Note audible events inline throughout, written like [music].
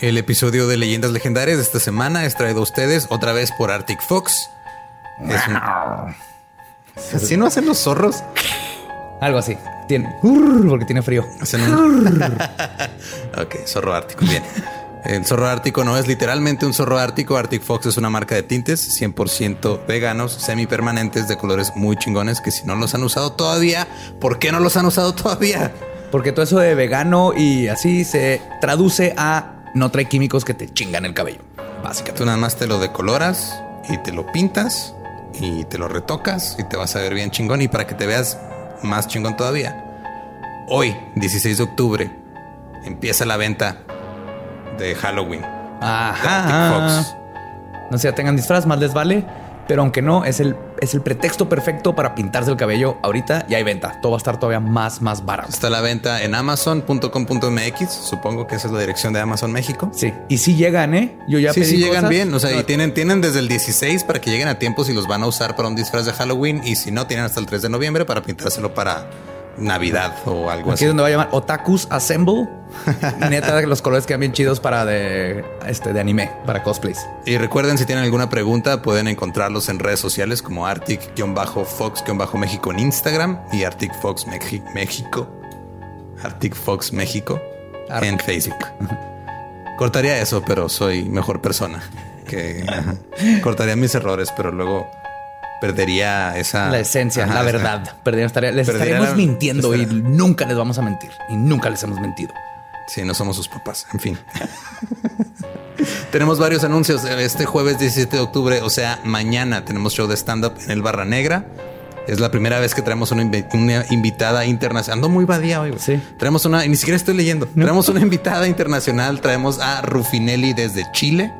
El episodio de Leyendas Legendarias de esta semana es traído a ustedes otra vez por Arctic Fox. Es un- ¿Así no hacen los zorros? Algo así. Tiene porque tiene frío. Hacen un... ok, zorro ártico, bien. El zorro ártico no es literalmente un zorro ártico. Arctic Fox es una marca de tintes 100% veganos, semipermanentes, de colores muy chingones que si no los han usado todavía, ¿por qué no los han usado todavía? Porque todo eso de vegano y así se traduce a no trae químicos que te chingan el cabello. Básicamente. Tú nada más te lo decoloras y te lo pintas y te lo retocas y te vas a ver bien chingón y para que te veas más chingón todavía. Hoy, 16 de octubre, empieza la venta de Halloween. Ajá. Fox. No sé, ya tengan disfraz, más les vale. Pero aunque no, es el, es el pretexto perfecto para pintarse el cabello ahorita y hay venta. Todo va a estar todavía más, más barato. Está la venta en amazon.com.mx. Supongo que esa es la dirección de Amazon México. Sí. Y si llegan, ¿eh? Yo ya sí, pedí sí llegan cosas. bien. O sea, y tienen, tienen desde el 16 para que lleguen a tiempo si los van a usar para un disfraz de Halloween. Y si no, tienen hasta el 3 de noviembre para pintárselo para Navidad o algo Aquí así. es donde va a llamar Otakus Assemble. [laughs] Neta, los colores quedan bien chidos para de, este, de anime, para cosplays. Y recuerden, si tienen alguna pregunta, pueden encontrarlos en redes sociales como Arctic-Fox-México en Instagram y Arctic Fox Mexi- México. Arctic Fox México en Facebook. Cortaría eso, pero soy mejor persona. Que cortaría mis errores, pero luego perdería esa La esencia, Ajá, la esa- verdad. Perdería- estaría- les Perdería estaremos la- mintiendo y nunca les vamos a mentir. Y nunca les hemos mentido. Sí, no somos sus papás. En fin. [laughs] tenemos varios anuncios. Este jueves 17 de octubre, o sea, mañana tenemos show de stand-up en el Barra Negra. Es la primera vez que traemos una, invi- una invitada internacional. Ando muy badía hoy. Sí. Traemos una, y ni siquiera estoy leyendo. Traemos una invitada internacional. Traemos a Rufinelli desde Chile.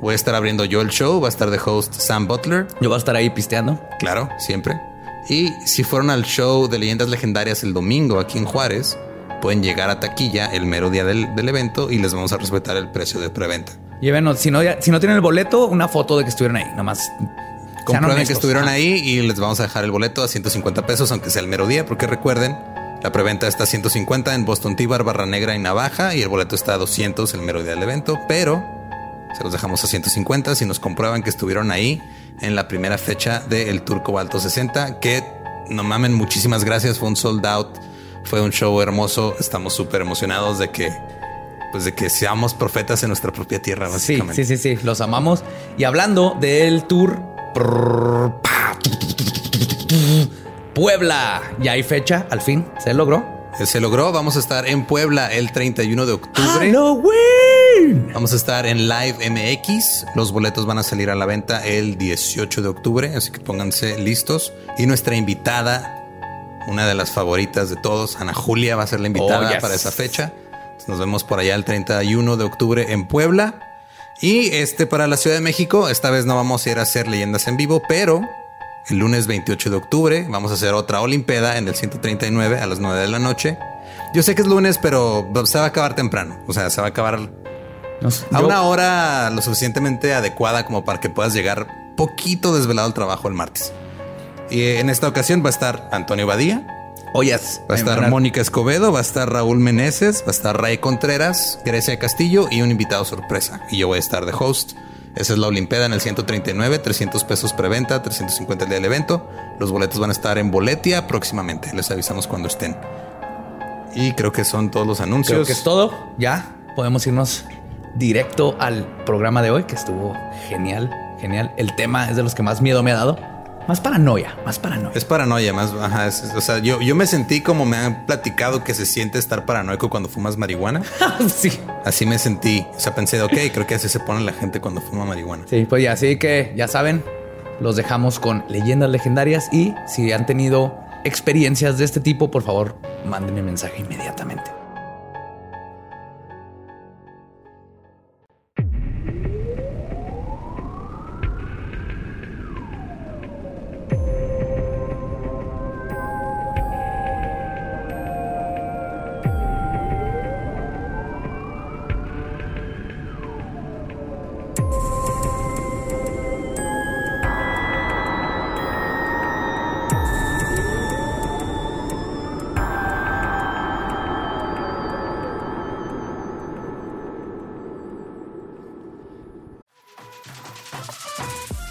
Voy a estar abriendo yo el show. Va a estar de host Sam Butler. Yo voy a estar ahí pisteando. Claro, siempre. Y si fueron al show de leyendas legendarias el domingo aquí en Juárez, pueden llegar a taquilla el mero día del, del evento y les vamos a respetar el precio de preventa. Llévenos, si no, si no tienen el boleto, una foto de que estuvieron ahí. Nada más. sean Comprueben que estuvieron Ajá. ahí y les vamos a dejar el boleto a 150 pesos, aunque sea el mero día, porque recuerden, la preventa está a 150 en Boston Tibar, Barra Negra y Navaja y el boleto está a 200 el mero día del evento, pero se los dejamos a 150 si nos comprueban que estuvieron ahí en la primera fecha del Tour Cobalto 60, que no mamen, muchísimas gracias, fue un sold out, fue un show hermoso, estamos súper emocionados de que pues de que seamos profetas en nuestra propia tierra, Sí, básicamente. sí, sí, sí, los amamos. Y hablando del tour Puebla, ya hay fecha, al fin se logró. Eh, Se logró, vamos a estar en Puebla el 31 de octubre. Halloween. Vamos a estar en Live MX. Los boletos van a salir a la venta el 18 de octubre, así que pónganse listos. Y nuestra invitada, una de las favoritas de todos, Ana Julia, va a ser la invitada Oh, yes. para esa fecha. Nos vemos por allá el 31 de octubre en Puebla. Y este para la Ciudad de México, esta vez no vamos a ir a hacer leyendas en vivo, pero el lunes 28 de octubre vamos a hacer otra Olimpeda en el 139 a las 9 de la noche. Yo sé que es lunes, pero se va a acabar temprano. O sea, se va a acabar No sé, a yo- una hora lo suficientemente adecuada como para que puedas llegar poquito desvelado al trabajo el martes. Y en esta ocasión va a estar Antonio Badía, yes. va a estar Ay, Mónica Escobedo, va a estar Raúl Meneses, va a estar Ray Contreras, Grecia Castillo y un invitado sorpresa. Y yo voy a estar de host. Esa es la Olimpeda en el 139, 300 pesos preventa, 350 el día del evento. Los boletos van a estar en Boletia próximamente. Les avisamos cuando estén. Y creo que son todos los anuncios. Creo que es todo. Ya podemos irnos directo al programa de hoy, que estuvo genial, genial. El tema es de los que más miedo me ha dado. Más paranoia, más paranoia. Es paranoia, más. Ajá, es- es- o sea, yo, yo me sentí como me han platicado que se siente estar paranoico cuando fumas marihuana. [laughs] sí. Así me sentí. O sea, pensé, ok, creo que así se pone la gente cuando fuma marihuana. Sí, pues ya, así que ya saben, los dejamos con leyendas legendarias y si han tenido experiencias de este tipo, por favor, mándenme mensaje inmediatamente.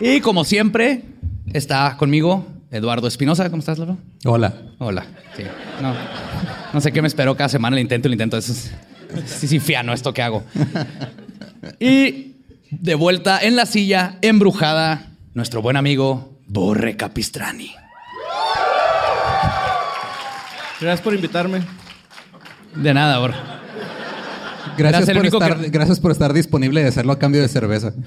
Y como siempre, está conmigo Eduardo Espinosa. ¿Cómo estás, Lalo? Hola. Hola. Sí. No, no sé qué me espero cada semana. El intento, el intento. Eso es sí, sí, fiano esto que hago. Y de vuelta en la silla, embrujada, nuestro buen amigo Borre Capistrani. Gracias por invitarme. De nada, Borre. Gracias por, estar, que- gracias por estar disponible y hacerlo a cambio de cerveza. [laughs]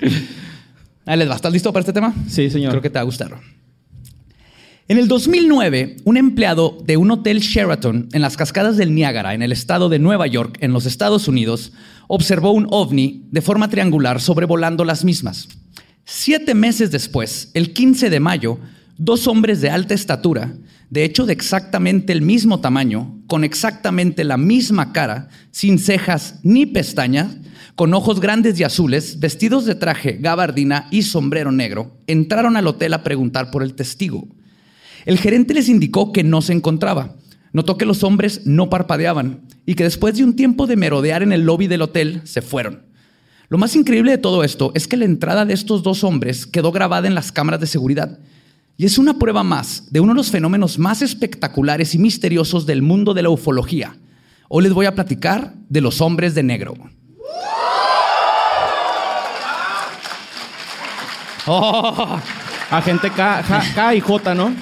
[laughs] Ahí les va. ¿Estás listo para este tema? Sí, señor. Creo que te va a gustar. En el 2009, un empleado de un hotel Sheraton en las cascadas del Niágara, en el estado de Nueva York, en los Estados Unidos, observó un ovni de forma triangular sobrevolando las mismas. Siete meses después, el 15 de mayo, dos hombres de alta estatura, de hecho de exactamente el mismo tamaño, con exactamente la misma cara, sin cejas ni pestañas, con ojos grandes y azules, vestidos de traje, gabardina y sombrero negro, entraron al hotel a preguntar por el testigo. El gerente les indicó que no se encontraba. Notó que los hombres no parpadeaban y que después de un tiempo de merodear en el lobby del hotel, se fueron. Lo más increíble de todo esto es que la entrada de estos dos hombres quedó grabada en las cámaras de seguridad. Y es una prueba más de uno de los fenómenos más espectaculares y misteriosos del mundo de la ufología. Hoy les voy a platicar de los hombres de negro. Oh, Agente K, K, K y J, ¿no?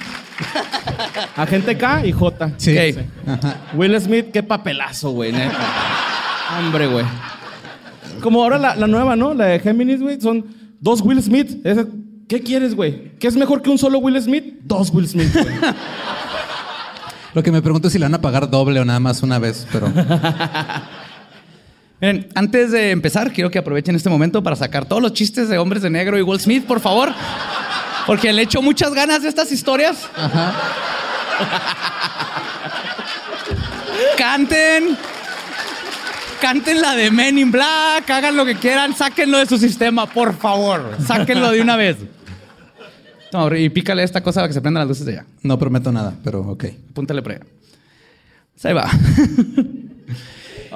Agente K y J. Sí. Will Smith, qué papelazo, güey, neta. Hombre, güey. Como ahora la, la nueva, ¿no? La de Géminis, güey. Son dos Will Smith. ¿Qué quieres, güey? ¿Qué es mejor que un solo Will Smith? Dos Will Smith, güey. Lo que me pregunto es si le van a pagar doble o nada más una vez, pero [laughs] Miren, antes de empezar, quiero que aprovechen este momento para sacar todos los chistes de hombres de negro y Will Smith, por favor. Porque le echo muchas ganas de estas historias. Canten. Canten la de Men in Black, hagan lo que quieran, sáquenlo de su sistema, por favor. Sáquenlo de una vez. Toma, y pícale esta cosa para que se prendan las luces de allá. no prometo nada, pero ok. Púntale por allá. Ahí va.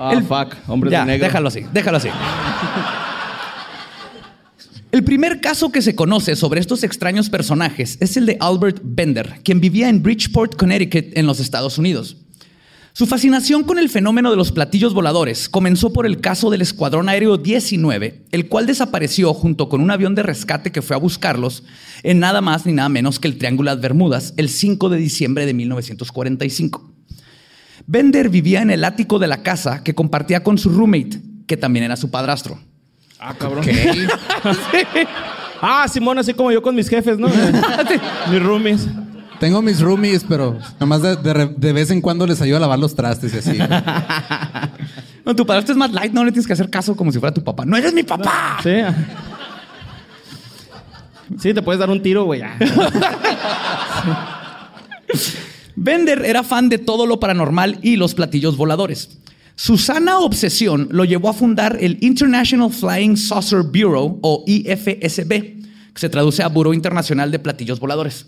Ah, El- fuck. Hombres ya, de negro. déjalo así, déjalo así. El primer caso que se conoce sobre estos extraños personajes es el de Albert Bender, quien vivía en Bridgeport, Connecticut, en los Estados Unidos. Su fascinación con el fenómeno de los platillos voladores comenzó por el caso del Escuadrón Aéreo 19, el cual desapareció junto con un avión de rescate que fue a buscarlos en nada más ni nada menos que el Triángulo de Bermudas el 5 de diciembre de 1945. Bender vivía en el ático de la casa que compartía con su roommate, que también era su padrastro. Ah, cabrón. [laughs] Ah, Simón, así como yo con mis jefes, ¿no? [laughs] mis roomies. Tengo mis roomies, pero nomás de, de re- de vez en cuando les ayudo a lavar los trastes y así. [laughs] No, tu padrastro es más light, no le tienes que hacer caso como si fuera tu papá. ¡No eres mi papá! Sí. Sí, te puedes dar un tiro, güey. Bender era fan de todo lo paranormal y los platillos voladores. Su sana obsesión lo llevó a fundar el International Flying Saucer Bureau o IFSB, que se traduce a Buró Internacional de Platillos Voladores.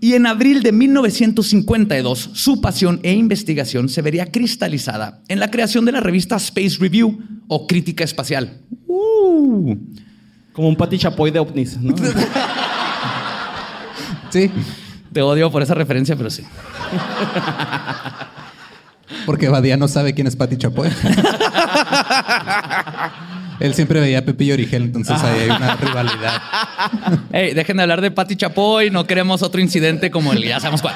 Y en abril de 1952, su pasión e investigación se vería cristalizada en la creación de la revista Space Review o Crítica Espacial. Uh. Como un pati chapoy de ovnis, ¿no? [laughs] Sí, Te odio por esa referencia, pero sí. porque Badía no sabe quién es Pati Chapoy. Él siempre veía a Pepillo Origel, entonces ahí hay una rivalidad. Ey, dejen de hablar de Pati Chapoy, no queremos otro incidente como el ya sabemos cuál.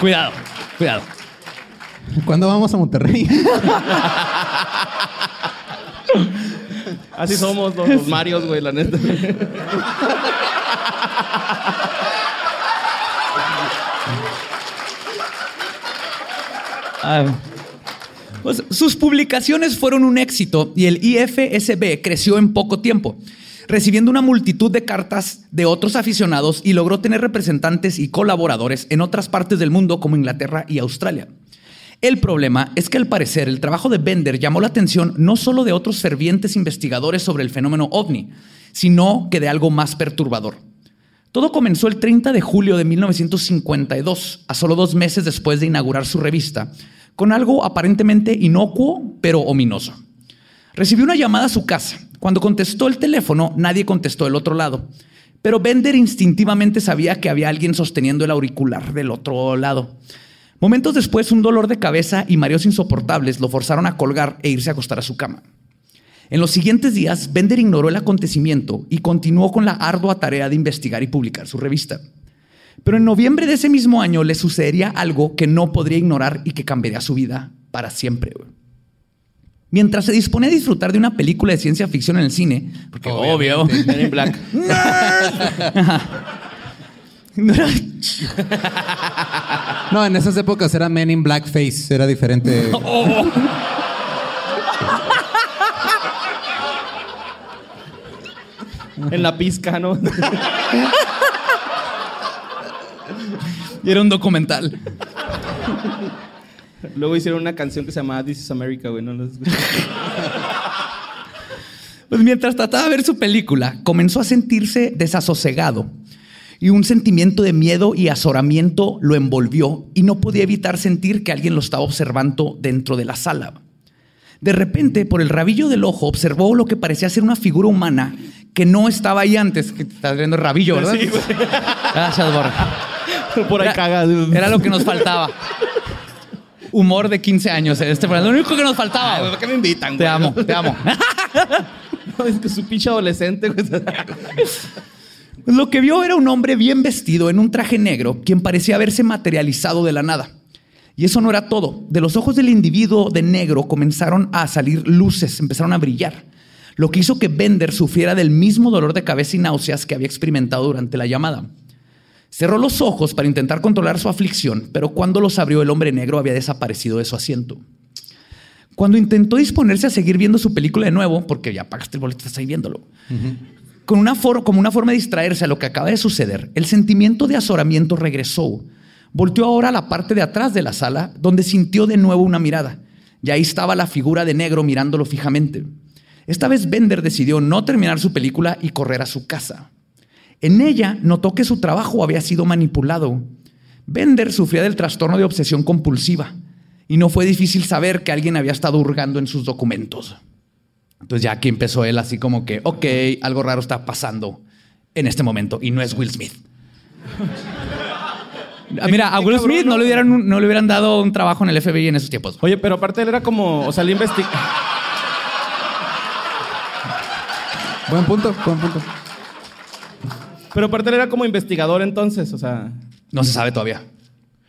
cuidado, cuidado. ¿Cuándo vamos a Monterrey? Así somos los, los Marios, güey, la neta. Ah. Pues, sus publicaciones fueron un éxito y el IFSB creció en poco tiempo, recibiendo una multitud de cartas de otros aficionados y logró tener representantes y colaboradores en otras partes del mundo como Inglaterra y Australia. El problema es que al parecer el trabajo de Bender llamó la atención no solo de otros fervientes investigadores sobre el fenómeno ovni, sino que de algo más perturbador. Todo comenzó el 30 de julio de 1952, a solo dos meses después de inaugurar su revista, con algo aparentemente inocuo, pero ominoso. Recibió una llamada a su casa. Cuando contestó el teléfono, nadie contestó del otro lado. Pero Bender instintivamente sabía que había alguien sosteniendo el auricular del otro lado. Momentos después, un dolor de cabeza y mareos insoportables lo forzaron a colgar e irse a acostar a su cama. En los siguientes días, Bender ignoró el acontecimiento y continuó con la ardua tarea de investigar y publicar su revista. Pero en noviembre de ese mismo año le sucedería algo que no podría ignorar y que cambiaría su vida para siempre. Mientras se dispone a disfrutar de una película de ciencia ficción en el cine, porque obvio, Men in Black. [laughs] no era- No, en esas épocas era Men in Blackface, era diferente. En la pizca, ¿no? y era un documental. Luego hicieron una canción que se llamaba This is America, güey. ¿no? Pues mientras trataba de ver su película, comenzó a sentirse desasosegado y un sentimiento de miedo y azoramiento lo envolvió y no podía evitar sentir que alguien lo estaba observando dentro de la sala. De repente, por el rabillo del ojo, observó lo que parecía ser una figura humana que no estaba ahí antes. Que estás viendo el rabillo, ¿verdad? Sí, güey. Gracias, Borja. Por ahí Era-. Era lo que nos faltaba. Humor de 15 años. Este fue lo único que nos faltaba. Ay, ¿por qué me invitan, Te güey? amo, te amo. [laughs] No, es que su pinche adolescente, güey. [laughs] Pues lo que vio era un hombre bien vestido en un traje negro, quien parecía haberse materializado de la nada. Y eso no era todo. De los ojos del individuo de negro comenzaron a salir luces, empezaron a brillar, lo que hizo que Bender sufriera del mismo dolor de cabeza y náuseas que había experimentado durante la llamada. Cerró los ojos para intentar controlar su aflicción, pero cuando los abrió el hombre negro había desaparecido de su asiento. Cuando intentó disponerse a seguir viendo su película de nuevo, porque ya pagaste el boleto, estás ahí viéndolo, con una como una forma de distraerse a lo que acaba de suceder, el sentimiento de azoramiento regresó. Volteó ahora a la parte de atrás de la sala, donde sintió de nuevo una mirada. Y ahí estaba la figura de negro mirándolo fijamente. Esta vez Bender decidió no terminar su película y correr a su casa. En ella notó que su trabajo había sido manipulado. Bender sufría del trastorno de obsesión compulsiva y no fue difícil saber que alguien había estado hurgando en sus documentos. Entonces ya aquí empezó él así como que, ok, algo raro está pasando en este momento y no es Will Smith. Ah, Mira, a Will Smith no le, hubieran, no le hubieran dado un trabajo en el FBI en esos tiempos. Oye, pero aparte él era como, o sea, él investiga. buen punto, buen punto. Pero aparte él era como investigador entonces, o sea. No se sabe todavía.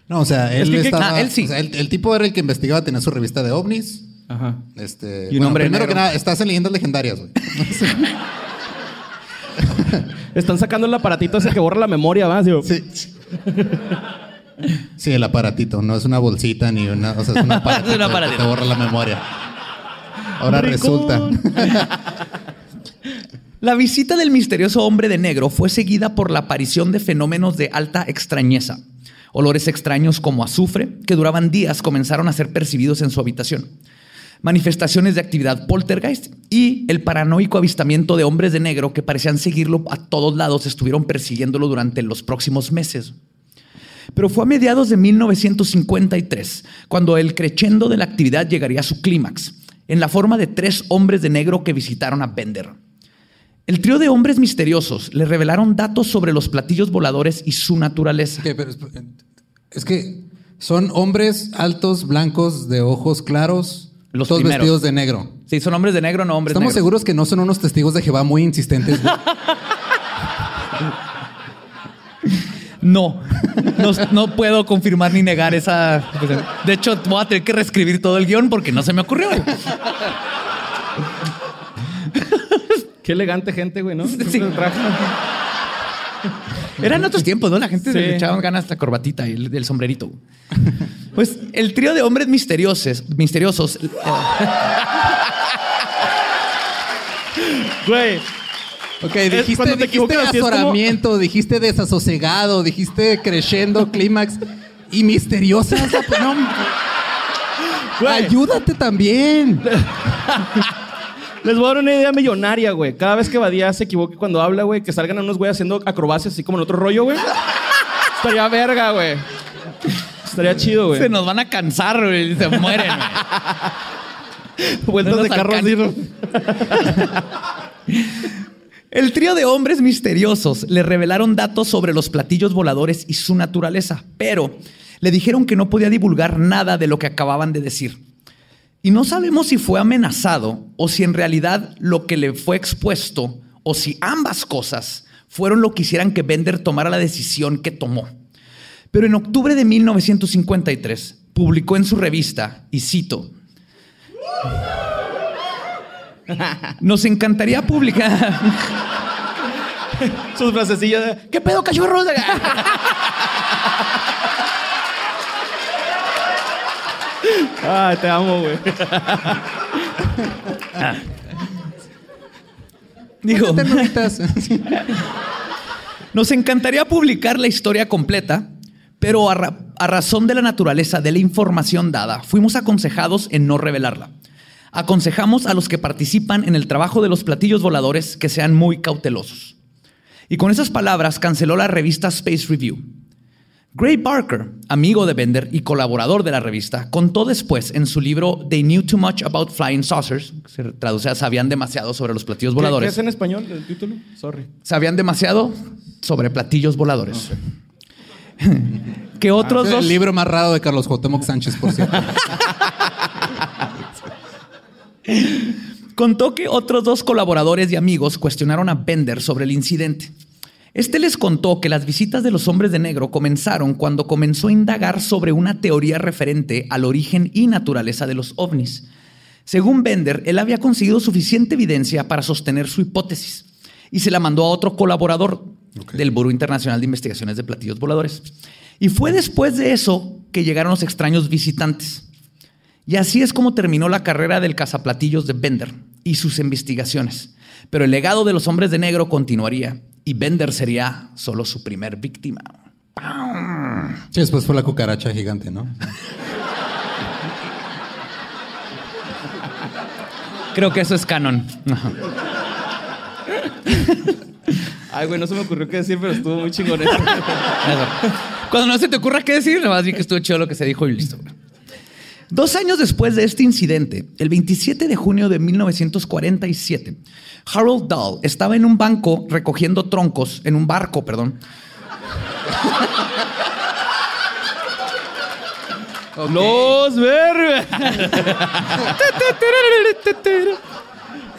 No, o sea, él que- estaba. ah, él sí. o sea, el, el tipo era el que investigaba, tenía su revista de ovnis. Ajá. Este, Y un bueno, hombre primero negro. que nada, estás en leyendas legendarias, güey. [laughs] Están sacando el aparatito ese que borra la memoria, ¿va? Digo, Sí. Sí, el aparatito, no es una bolsita ni una, o sea, es un [laughs] aparatito, Es un aparatito. que te borra la memoria. Ahora resulta. [laughs] La visita del misterioso hombre de negro fue seguida por la aparición de fenómenos de alta extrañeza. Olores extraños como azufre, que duraban días, comenzaron a ser percibidos en su habitación. Manifestaciones de actividad poltergeist y el paranoico avistamiento de hombres de negro que parecían seguirlo a todos lados, estuvieron persiguiéndolo durante los próximos meses. Pero fue a mediados de 1953 cuando el crescendo de la actividad llegaría a su clímax, en la forma de tres hombres de negro que visitaron a Bender. El trío de hombres misteriosos le revelaron datos sobre los platillos voladores y su naturaleza. Es que son hombres altos, blancos, de ojos claros, Los todos primeros. vestidos de negro. Sí, son hombres de negro, no hombres Estamos negros. seguros que no son unos testigos de Jehová muy insistentes. [laughs] No, no, no puedo confirmar ni negar esa. De hecho, voy a tener que reescribir todo el guion porque no se me ocurrió. Qué elegante gente, güey, ¿no? Sí. Traje. Eran otros tiempos, ¿no? La gente Sí. le echaban ganas la corbatita y el, el sombrerito. Pues el trío de hombres misteriosos, misteriosos. eh, Güey, Ok, dijiste, te dijiste como- azoramiento, dijiste desasosegado, dijiste creciendo, clímax y misteriosas. No, Güey. ayúdate también. [laughs] les voy a dar una idea millonaria, güey. Cada vez que Badía se equivoque cuando habla, güey, que salgan a unos güey haciendo acrobacias así como en otro rollo, güey. Estaría verga, güey. Estaría chido, güey. Se nos van a cansar, güey, y se mueren. güey. [laughs] Vueltas no de carro así. El trío de hombres misteriosos le revelaron datos sobre los platillos voladores y su naturaleza, pero le dijeron que no podía divulgar nada de lo que acababan de decir. Y no sabemos si fue amenazado o si en realidad lo que le fue expuesto o si ambas cosas fueron lo que hicieran que Bender tomara la decisión que tomó. Pero en octubre de 1953 publicó en su revista, y cito, nos encantaría publicar... [laughs] Sus frasecillas de, ¿qué pedo, cachorros? [laughs] Ay, te amo, güey. Digo, [laughs] nos encantaría publicar la historia completa, pero a, ra- a razón de la naturaleza de la información dada, fuimos aconsejados en no revelarla. Aconsejamos a los que participan en el trabajo de los platillos voladores que sean muy cautelosos. Y con esas palabras canceló la revista Space Review. Gray Barker, amigo de Bender y colaborador de la revista, contó después en su libro They Knew Too Much About Flying Saucers, que se traduce a Sabían demasiado sobre los platillos ¿Qué, qué voladores. es en español el título? Sorry. sabían demasiado sobre platillos voladores. [laughs] que otros Es dos. El libro más raro de Carlos Cuauhtémoc Sánchez, por cierto. [laughs] Contó que otros dos colaboradores y amigos cuestionaron a Bender sobre el incidente. Este les contó que las visitas de los hombres de negro comenzaron cuando comenzó a indagar sobre una teoría referente al origen y naturaleza de los ovnis. Según Bender, él había conseguido suficiente evidencia para sostener su hipótesis y se la mandó a otro colaborador del Buró Internacional de Investigaciones de Platillos Voladores. Y fue después de eso que llegaron los extraños visitantes. Y así es como terminó la carrera del cazaplatillos de Bender y sus investigaciones. Pero el legado de los hombres de negro continuaría y Bender sería solo su primer víctima. Sí, después fue la cucaracha gigante, ¿no? Creo que eso es canon. Ay, güey, no se me ocurrió qué decir, pero estuvo muy chingón eso. Cuando no se te ocurra qué decir, nada más di que estuvo chido lo que se dijo y listo. Dos años después de este incidente, el 27 de junio de 1947, Harold Dahl estaba en un banco recogiendo troncos, en un barco, perdón. [laughs] Los verga. [laughs]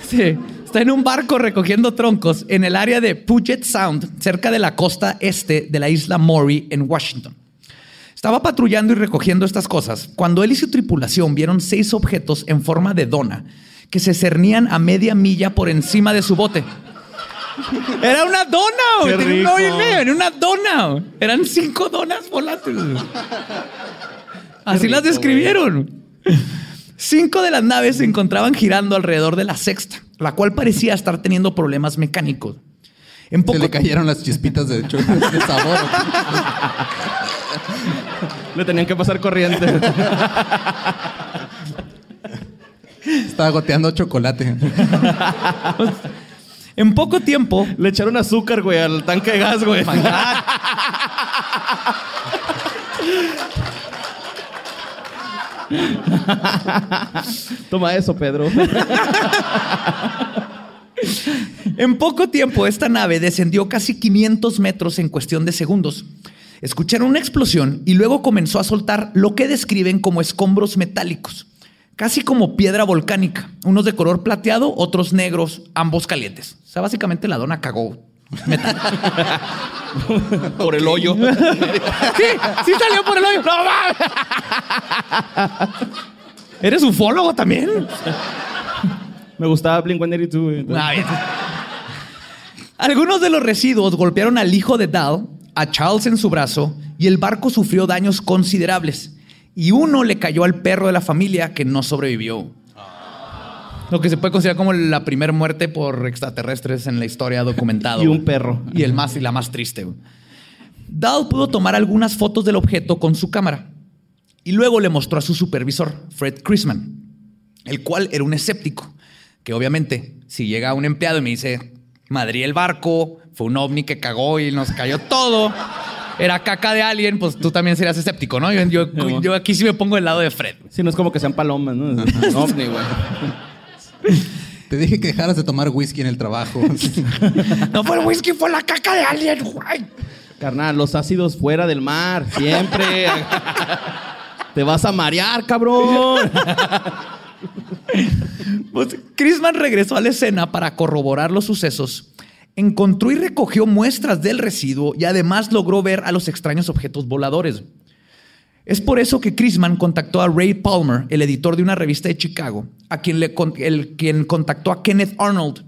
Sí, está en un barco recogiendo troncos en el área de Puget Sound, cerca de la costa este de la isla Maury en Washington. Estaba patrullando y recogiendo estas cosas cuando él y su tripulación vieron seis objetos en forma de dona que se cernían a media milla por encima de su bote. Era una dona, Tenía un hoyo y rico. medio, era una dona. Eran cinco donas volantes. güey. Así las describieron. Cinco de las naves se encontraban girando alrededor de la sexta, la cual parecía estar teniendo problemas mecánicos. En Se poco le cayeron las chispitas de, [laughs] de sabor. Le tenían que pasar corriente. Estaba goteando chocolate. En poco tiempo, Le echaron azúcar, güey, al tanque de gas, güey. Toma eso, Pedro. en poco tiempo esta nave descendió casi 500 metros en cuestión de segundos. Escucharon una explosión y luego comenzó a soltar lo que describen como escombros metálicos, casi como piedra volcánica, unos de color plateado, otros negros, ambos calientes. O sea, básicamente la dona cagó metal. [laughs] Por el hoyo. [laughs] sí, sí salió por el hoyo. ¡No mames! ¿Eres ufólogo también? Me gustaba Blink-182, güey. entonces- Ah, bien. Algunos de los residuos golpearon al hijo de Dal, a Charles en su brazo, y el barco sufrió daños considerables. Y uno le cayó al perro de la familia que no sobrevivió. Lo que se puede considerar como la primera muerte por extraterrestres en la historia documentada. [laughs] Y un perro. Y el más y la más triste. Dahl pudo tomar algunas fotos del objeto con su cámara y luego le mostró a su supervisor, Fred Chrisman, el cual era un escéptico, que obviamente si llega un empleado y me dice, madrí el barco, fue un ovni que cagó y nos cayó todo, era caca de alguien, pues tú también serías escéptico, ¿no? Yo, yo- yo aquí sí me pongo del lado de Fred. Sí, no es como que sean palomas, ¿no? Es un [laughs] ovni, güey. Te dije que dejaras de tomar whisky en el trabajo. [laughs] No fue el whisky, fue la caca de alguien, güey. Carnal, los ácidos fuera del mar, siempre. Te vas a marear, cabrón. Pues, Chrisman regresó a la escena para corroborar los sucesos. Encontró y recogió muestras del residuo y además logró ver a los extraños objetos voladores. Es por eso que Chrisman contactó a Ray Palmer, el editor de una revista de Chicago, a quien, le con- el, quien contactó a Kenneth Arnold.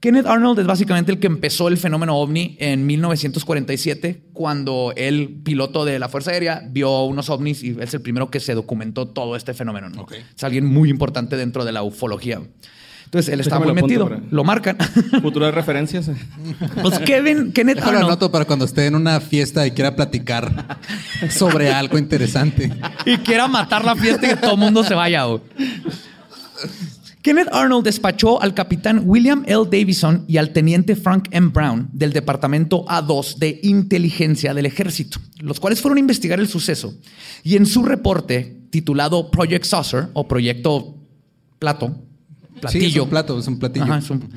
Kenneth Arnold es básicamente el que empezó el fenómeno ovni en 1947, cuando el piloto de la Fuerza Aérea vio unos ovnis y es el primero que se documentó todo este fenómeno. Es alguien muy importante dentro de la ufología. Entonces él Déjame muy lo metido, para- lo marcan. [laughs] Futuras referencias. pues Kevin, Kenneth Déjalo Arnold. anoto para cuando esté en una fiesta y quiera platicar sobre algo interesante. y quiera matar la fiesta y que todo el mundo se vaya. güey. Kenneth Arnold despachó al capitán William L. Davison y al teniente Frank M. Brown del Departamento A2 de Inteligencia del Ejército, los cuales fueron a investigar el suceso. Y en su reporte, titulado Project Saucer o Proyecto Plato, Sí, platillo, es un plato, es un platillo. Ajá, es un-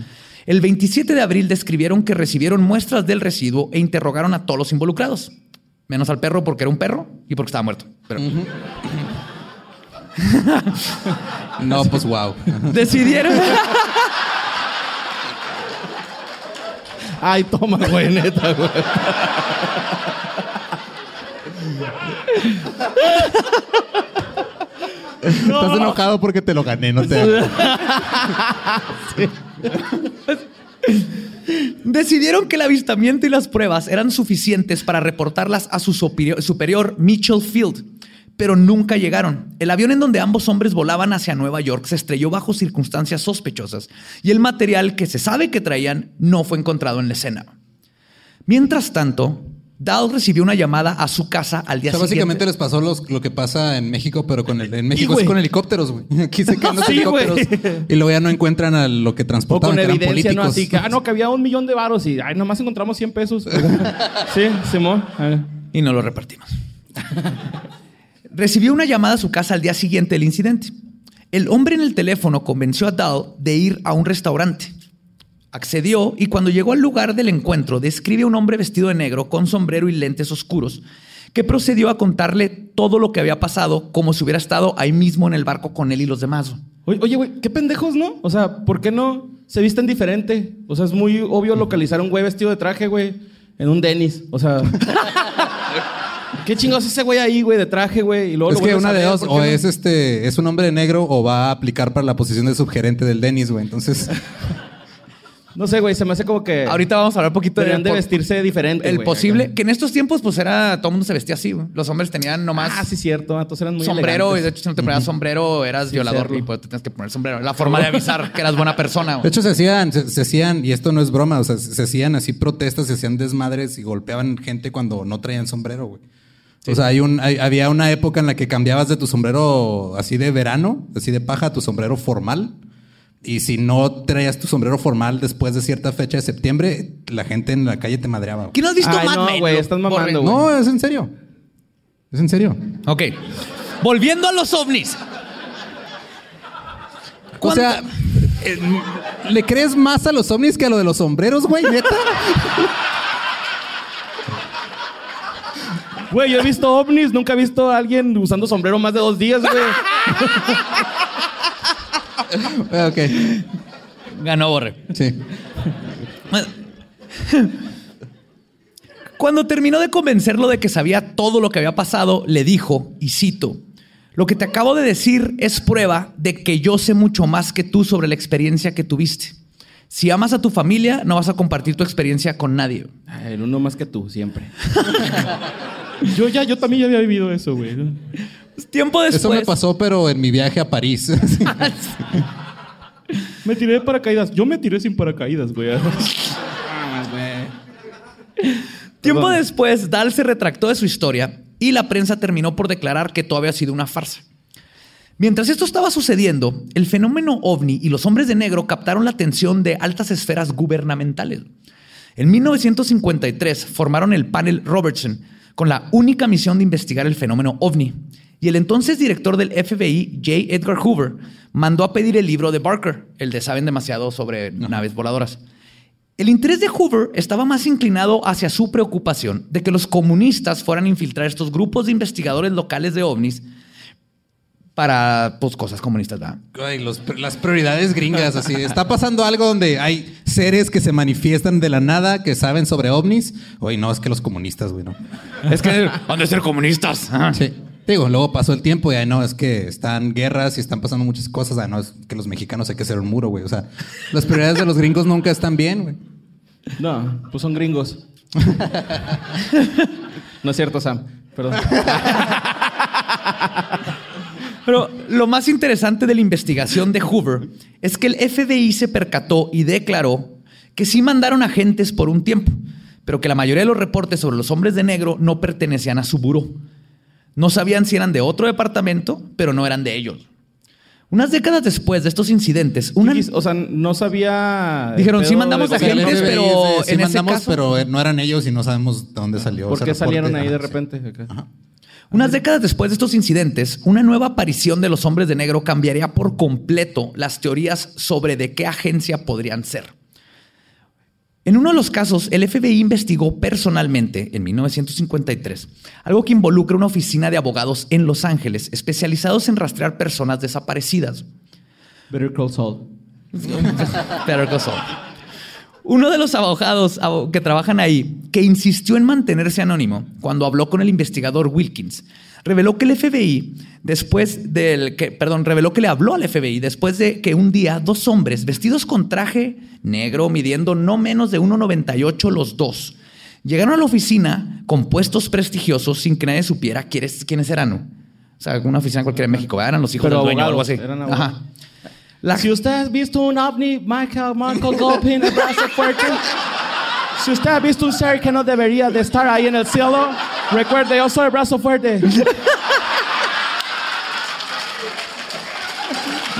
El 27 de abril describieron que recibieron muestras del residuo e interrogaron a todos los involucrados, menos al perro porque era un perro y porque estaba muerto. Pero [laughs] No, pues wow. decidieron. [laughs] Ay, toma, güey, neta, güey. [laughs] [laughs] Estás enojado porque te lo gané, no te. [laughs] Decidieron que el avistamiento y las pruebas eran suficientes para reportarlas a su superior, superior, Mitchell Field, pero nunca llegaron. El avión en donde ambos hombres volaban hacia Nueva York se estrelló bajo circunstancias sospechosas y el material que se sabe que traían no fue encontrado en la escena. Mientras tanto, Dahl recibió una llamada a su casa al O día sea, siguiente. básicamente les pasó los- lo que pasa en México, pero con el, en México güey. es con helicópteros, güey. [laughs] Aquí se quedan los Sí, helicópteros y luego ya no encuentran a lo que O transportaban, con que eran evidencia, ¿no? políticos. Así que, ah, no, que había un millón de varos y, ay, nomás encontramos 100 pesos. [laughs] sí, Simón. Y no lo repartimos. Recibió una llamada a su casa al día siguiente del incidente. El hombre en el teléfono convenció a Dahl de ir a un restaurante. Accedió y cuando llegó al lugar del encuentro describe a un hombre vestido de negro con sombrero y lentes oscuros que procedió a contarle todo lo que había pasado como si hubiera estado ahí mismo en el barco con él y los demás. Oye, güey, qué pendejos, ¿no? O sea, ¿por qué no se visten diferente? O sea, es muy obvio localizar a un güey vestido de traje, güey, en un Dennis. O sea. [laughs] ¿Qué chingados ese güey ahí, güey, de traje, güey? Y luego Es lo que vuelves una de dos, ¿por o no? es este, es un hombre negro o va a aplicar para la posición de subgerente del Denis, güey. Entonces, [laughs] No sé, güey, se me hace como que. Ahorita vamos a hablar un poquito de por- vestirse diferente. el güey, posible, acá. que en estos tiempos pues era, todo el mundo se vestía así. güey. Los hombres tenían nomás Ah, sí, cierto. Entonces eran muy sombrero y de hecho si no te ponías sombrero eras violador serlo. y pues te tienes que poner sombrero. La forma de avisar que eras buena persona. de güey. hecho se hacían, se, se hacían, y esto no es broma, o sea, se, se hacían así protestas, se hacían desmadres y golpeaban gente cuando no traían sombrero, güey. O sea, hay un, hay- había una época en la que cambiabas de tu sombrero así de verano, así de paja, a tu sombrero formal. Y si no traías tu sombrero formal después de cierta fecha de septiembre, la gente en la calle te madreaba. ¿Quién no has visto Ay, Mad no, Men? güey, estás mamando, güey. No, es en serio. Es en serio. Ok. Volviendo a los ovnis. O ¿Cuánto- sea, eh, ¿le crees más a los ovnis que a lo de los sombreros, güey? ¿Neta? Güey, yo he visto ovnis, nunca he visto a alguien usando sombrero más de dos días, güey. [laughs] Ok. Ganó Borre. Sí. Cuando terminó de convencerlo de que sabía todo lo que había pasado, le dijo, y cito, lo que te acabo de decir es prueba de que yo sé mucho más que tú sobre la experiencia que tuviste. Si amas a tu familia, no vas a compartir tu experiencia con nadie. Ay, El uno más que tú, siempre. [laughs] yo ya, yo también ya había vivido eso, güey. Tiempo después. Eso me pasó, pero en mi viaje a París. [laughs] Me tiré de paracaídas. Yo me tiré sin paracaídas, güey. Tiempo Perdón. después, Dahl se retractó de su historia y la prensa terminó por declarar que todo había sido una farsa. Mientras esto estaba sucediendo, el fenómeno ovni y los hombres de negro captaron la atención de altas esferas gubernamentales. En 1953 formaron el panel Robertson con la única misión de investigar el fenómeno ovni. Y el entonces director del FBI, J. Edgar Hoover, mandó a pedir el libro de Barker, el de Saben demasiado sobre naves voladoras. El interés de Hoover estaba más inclinado hacia su preocupación de que los comunistas fueran a infiltrar estos grupos de investigadores locales de ovnis para pues, cosas comunistas. ¿verdad? Ay, los- las prioridades gringas, así. Está pasando algo donde hay seres que se manifiestan de la nada, que saben sobre ovnis. Oye, no, es que los comunistas, güey, no. Es que han de ser comunistas. Sí. Digo, luego pasó el tiempo y ay, no, es que están guerras y están pasando muchas cosas. Ay, no, es que los mexicanos hay que hacer un muro, güey. O sea, las prioridades de los gringos nunca están bien, güey. No, pues son gringos. no es cierto, Sam. Perdón. Pero lo más interesante de la investigación de Hoover es que el FBI se percató y declaró que sí mandaron agentes por un tiempo, pero que la mayoría de los reportes sobre los hombres de negro no pertenecían a su buró. No sabían si eran de otro departamento, pero no eran de ellos. Unas décadas después de estos incidentes, una... O sea, no sabía. Dijeron, sí mandamos del a gente, gobierno, pero Sí, sí en ese mandamos, caso- pero eh, no eran ellos y no sabemos de dónde salió. ¿Por ese qué reporte. salieron ahí de Ajá, repente? Unas décadas después de estos incidentes, una nueva aparición de los hombres de negro cambiaría por completo las teorías sobre de qué agencia podrían ser. En uno de los casos, el FBI investigó personalmente, en 1953, algo que involucra una oficina de abogados en Los Ángeles especializados en rastrear personas desaparecidas. Better Call Saul. [laughs] Better Call Saul. Uno de los abogados abo- que trabajan ahí, que insistió en mantenerse anónimo cuando habló con el investigador Wilkins, reveló que el FBI, después del que, perdón, reveló que le habló al FBI después de que un día dos hombres vestidos con traje negro, midiendo no menos de 1,98 los dos, llegaron a la oficina con puestos prestigiosos sin que nadie supiera quiénes, quiénes eran. O sea, una oficina cualquiera en México, eran los hijos Pero del dueño o algo así. Ajá. La- Si usted ha visto un ovni, Michael, Michael [laughs] Gopin, el brazo fuerte. Si usted ha visto un ser que no debería de estar ahí en el cielo, recuerde, yo soy el brazo fuerte.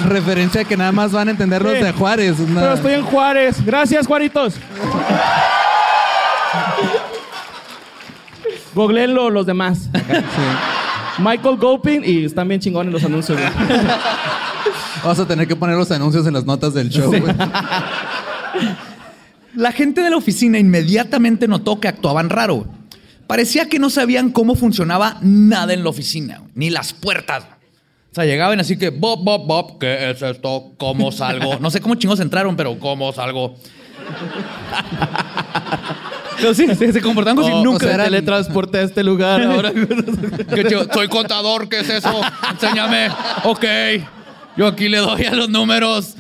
Referencia que nada más van a entender los Sí. de Juárez. una- Pero estoy en Juárez. Gracias, Juaritos. Googleenlo los demás. Michael Gopin y están bien chingones los anuncios. güey. Vamos a tener que poner los anuncios en las notas del show. güey. La gente de la oficina inmediatamente notó que actuaban raro. Parecía que no sabían cómo funcionaba nada en la oficina, ni las puertas. O sea, llegaban así que, Bob, Bob, Bob, ¿qué es esto? ¿Cómo salgo? No sé cómo chingos entraron, pero ¿cómo salgo? [laughs] Pero sí, se, se comportaban como O- si o nunca... sea, eran- Teletransporté a este lugar ahora. [laughs] Que yo, soy contador, ¿qué es eso? Enséñame. Ok. Yo aquí le doy a los números.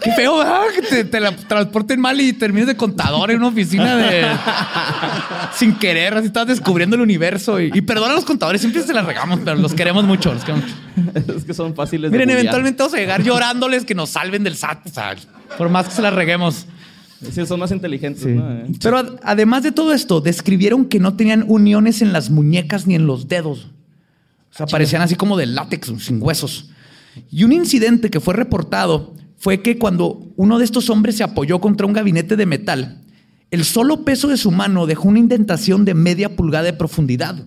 Qué feo, ¿verdad? Que te, te la transporten mal y termines de contador en una oficina de. Sin querer, así estás descubriendo el universo. Y, y perdona a los contadores, siempre se las regamos, pero los queremos mucho. Los queremos mucho. es que son fáciles Miren, de eventualmente vamos a llegar llorándoles que nos salven del SAT. O sea, por más que se las reguemos. Sí, son más inteligentes. ¿no? Eh. Pero ad- además de todo esto, describieron que no tenían uniones en las muñecas ni en los dedos. O sea, parecían así como de látex, sin huesos. Y un incidente que fue reportado fue que cuando uno de estos hombres se apoyó contra un gabinete de metal, el solo peso de su mano dejó una indentación de media pulgada de profundidad.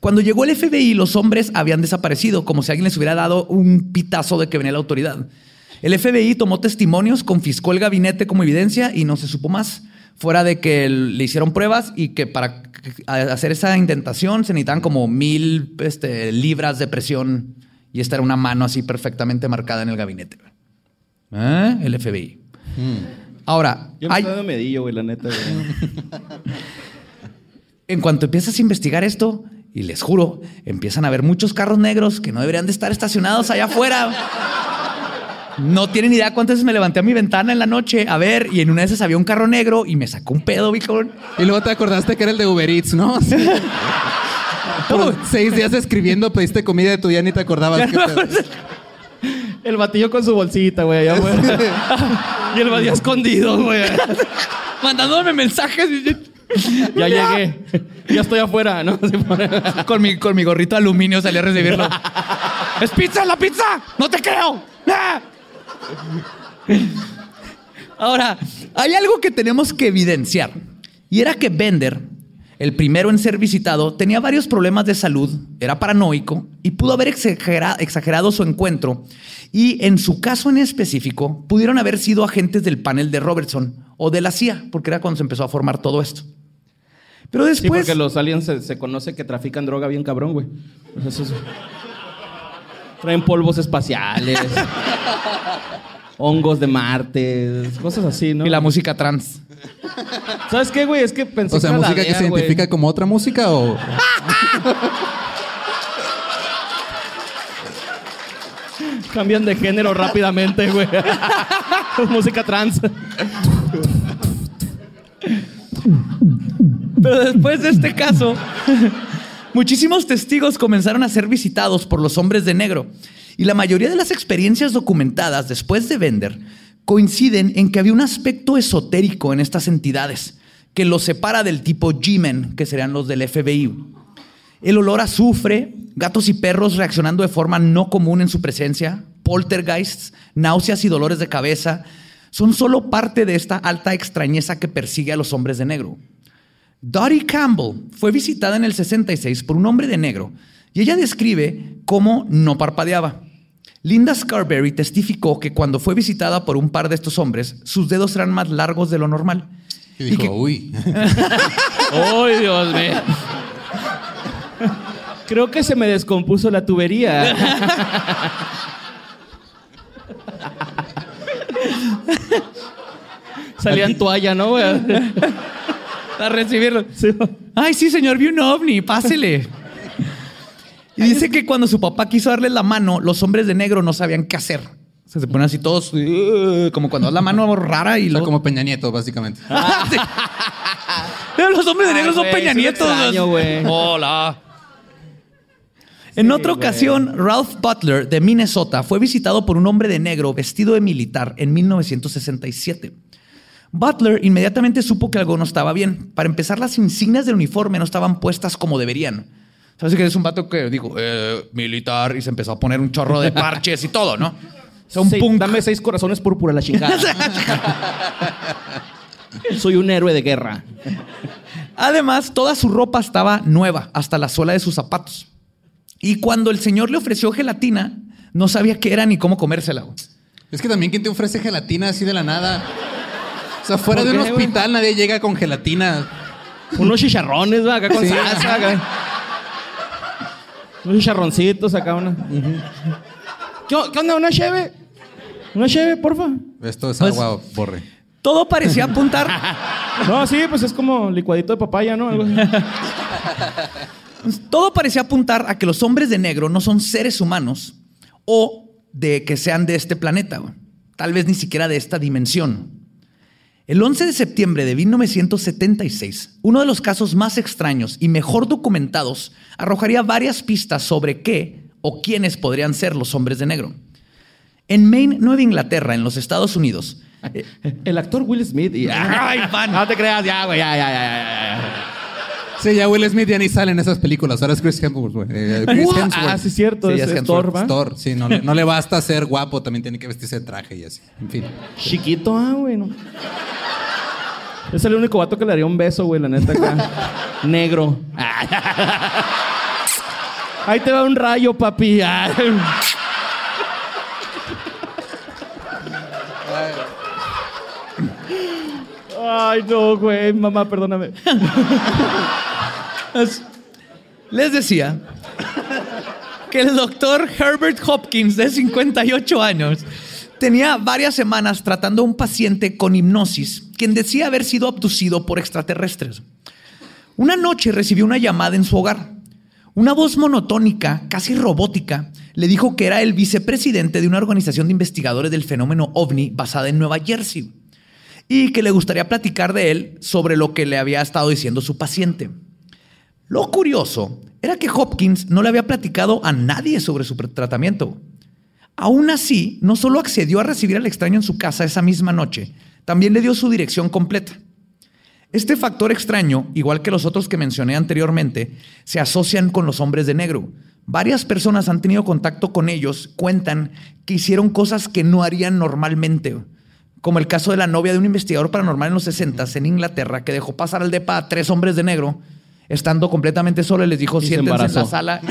Cuando llegó el FBI, los hombres habían desaparecido, como si alguien les hubiera dado un pitazo de que venía la autoridad. El FBI tomó testimonios, confiscó el gabinete como evidencia y no se supo más. Fuera de que le hicieron pruebas y que para hacer esa intentación se necesitaban como mil este, libras de presión y esta era una mano así perfectamente marcada en el gabinete. ¿Eh? El FBI. Ahora, Yo me hay- medillo, güey, la neta, güey. [laughs] en cuanto empiezas a investigar esto, y les juro, empiezan a ver muchos carros negros que no deberían de estar estacionados allá afuera. No tienen idea cuántas veces me levanté a mi ventana en la noche a ver, y en una de esas había un carro negro y me sacó un pedo, bichón. Y luego te acordaste que era el de Uber Eats, ¿no? Sí. [laughs] Por seis días escribiendo, pediste comida de tu día ni te acordabas. qué pedo. El batillo con su bolsita, güey, allá afuera. [laughs] y el batillo escondido, güey. Mandándome mensajes Ya llegué. Ya estoy afuera, ¿no? Con mi, con mi gorrito de aluminio salí a recibirlo. ¡Es pizza, la pizza! ¡No te creo! ¡Ah! Ahora, hay algo que tenemos que evidenciar. Y era que Bender, el primero en ser visitado, tenía varios problemas de salud, era paranoico y pudo haber exagera- exagerado su encuentro. Y en su caso en específico, pudieron haber sido agentes del panel de Robertson o de la CIA, porque era cuando se empezó a formar todo esto. Pero Sí, después... porque los aliens se, se conoce que trafican droga bien cabrón, güey. Eso es- Traen polvos espaciales. [laughs] hongos de Marte, cosas así, ¿no? Y la música trans. ¿Sabes qué, güey? Es que pensé O sea, que era la música que se güey. identifica como otra música o. [laughs] Cambian de género rápidamente, güey. [laughs] Música trans. Pero después de este caso, muchísimos testigos comenzaron a ser visitados por los hombres de negro. Y la mayoría de las experiencias documentadas después de Bender coinciden en que había un aspecto esotérico en estas entidades que los separa del tipo G-Men, que serían los del FBI. El olor a azufre, gatos y perros reaccionando de forma no común en su presencia, poltergeists, náuseas y dolores de cabeza, son solo parte de esta alta extrañeza que persigue a los hombres de negro. Dottie Campbell fue visitada en el 66 por un hombre de negro y ella describe cómo no parpadeaba. Linda Scarberry testificó que cuando fue visitada por un par de estos hombres, sus dedos eran más largos de lo normal. Y dijo, que- uy. [laughs] ¡Ay, Dios mío! Creo que se me descompuso la tubería. [laughs] [laughs] Salía en toalla, ¿no, güey? [laughs] a recibirlo. Sí. Ay, sí, señor, vi un ovni, pásele. Y dice que cuando su papá quiso darle la mano, los hombres de negro no sabían qué hacer. O sea, se ponen así todos, "Uh", como cuando das la mano rara y O sea, como Peña Nieto, básicamente. [laughs] Sí. Pero los hombres de Ay, negro son güey, Peña Nietos. extraño. Hola. En otra ocasión, Ralph Butler de Minnesota fue visitado por un hombre de negro vestido de militar en 1967. Butler inmediatamente supo que algo no estaba bien. Para empezar, las insignias del uniforme no estaban puestas como deberían. ¿Sabes que es un vato que dijo, eh, militar, y se empezó a poner un chorro de parches y todo, ¿no? O sea, un Sí, punk. Dame seis corazones púrpura la chingada. [laughs] Soy un héroe de guerra. Además, toda su ropa estaba nueva, hasta la suela de sus zapatos. Y cuando el señor le ofreció gelatina, no sabía qué era ni cómo comérsela. güey. Es que también, ¿quién te ofrece gelatina así de la nada? O sea, fuera ¿Por de un qué, hospital nadie llega con gelatina. Unos chicharrones, ¿va? Acá con Sí. salsa. acá. Unos chicharroncitos acá. Una. ¿Qué, o- qué onda? ¿Una cheve? ¿Una cheve, porfa? Esto es Pues- agua, borre. Todo parecía apuntar. [laughs] No, sí, pues es como licuadito de papaya, ¿no? Algo así. [laughs] todo parecía apuntar a que los hombres de negro no son seres humanos o de que sean de este planeta. Tal vez ni siquiera de esta dimensión. El 11 de septiembre de 1976, uno de los casos más extraños y mejor documentados arrojaría varias pistas sobre qué o quiénes podrían ser los hombres de negro. En Maine, Nueva Inglaterra, en los Estados Unidos, [laughs] El actor Will Smith. Y... Ay. [laughs] No te creas, ya, güey, ya, ya, ya, ya, ya. Sí, ya Will Smith ya ni sale en esas películas. Ahora es Chris Hemsworth, güey. Eh, Chris? Hemsworth. Ah, sí, cierto. Sí, es, es Hemsworth. Thor, ¿va? Thor, sí, no, le- [laughs] no le basta ser guapo, también tiene que vestirse de traje y así. En fin. Chiquito, ah, güey. no. Es el único vato que le daría un beso, güey, la neta acá. [laughs] Negro. Ahí te va un rayo, papi. Ay. [laughs] Ay, no, güey. Mamá, perdóname. Es- Les decía que el doctor Herbert Hopkins, de 58 años, tenía varias semanas tratando a un paciente con hipnosis, quien decía haber sido abducido por extraterrestres. Una noche recibió una llamada en su hogar. Una voz monotónica, casi robótica, le dijo que era el vicepresidente de una organización de investigadores del fenómeno ovni basada en Nueva Jersey y que le gustaría platicar de él sobre lo que le había estado diciendo su paciente. Lo curioso era que Hopkins no le había platicado a nadie sobre su tratamiento. Aún así, no solo accedió a recibir al extraño en su casa esa misma noche, también le dio su dirección completa. Este factor extraño, igual que los otros que mencioné anteriormente, se asocian con los hombres de negro. Varias personas han tenido contacto con ellos, cuentan que hicieron cosas que no harían normalmente, como el caso de la novia de un investigador paranormal en los 60 en Inglaterra que dejó pasar al depa a tres hombres de negro, estando completamente solo y les dijo, Y se siéntense en la sala. [laughs]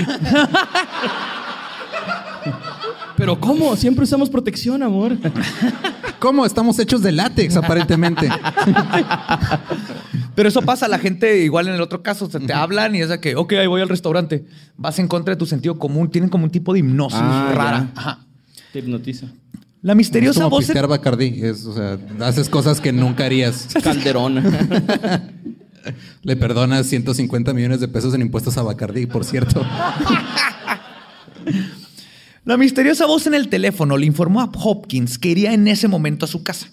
Pero ¿cómo? Siempre usamos protección, amor. [laughs] ¿Cómo? Estamos hechos de látex, aparentemente. [laughs] Pero eso pasa, la gente igual en el otro caso, se te hablan y es de que, ok, ahí voy al restaurante. Vas en contra de tu sentido común, tienen como un tipo de hipnosis Ah, rara. Ajá. Te hipnotiza. La Es misteriosa como voz... pistear Bacardí. Es, o sea, haces cosas que nunca harías. Calderón. Le perdonas 150 millones de pesos en impuestos a Bacardí, por cierto. La misteriosa voz en el teléfono le informó a Hopkins que iría en ese momento a su casa.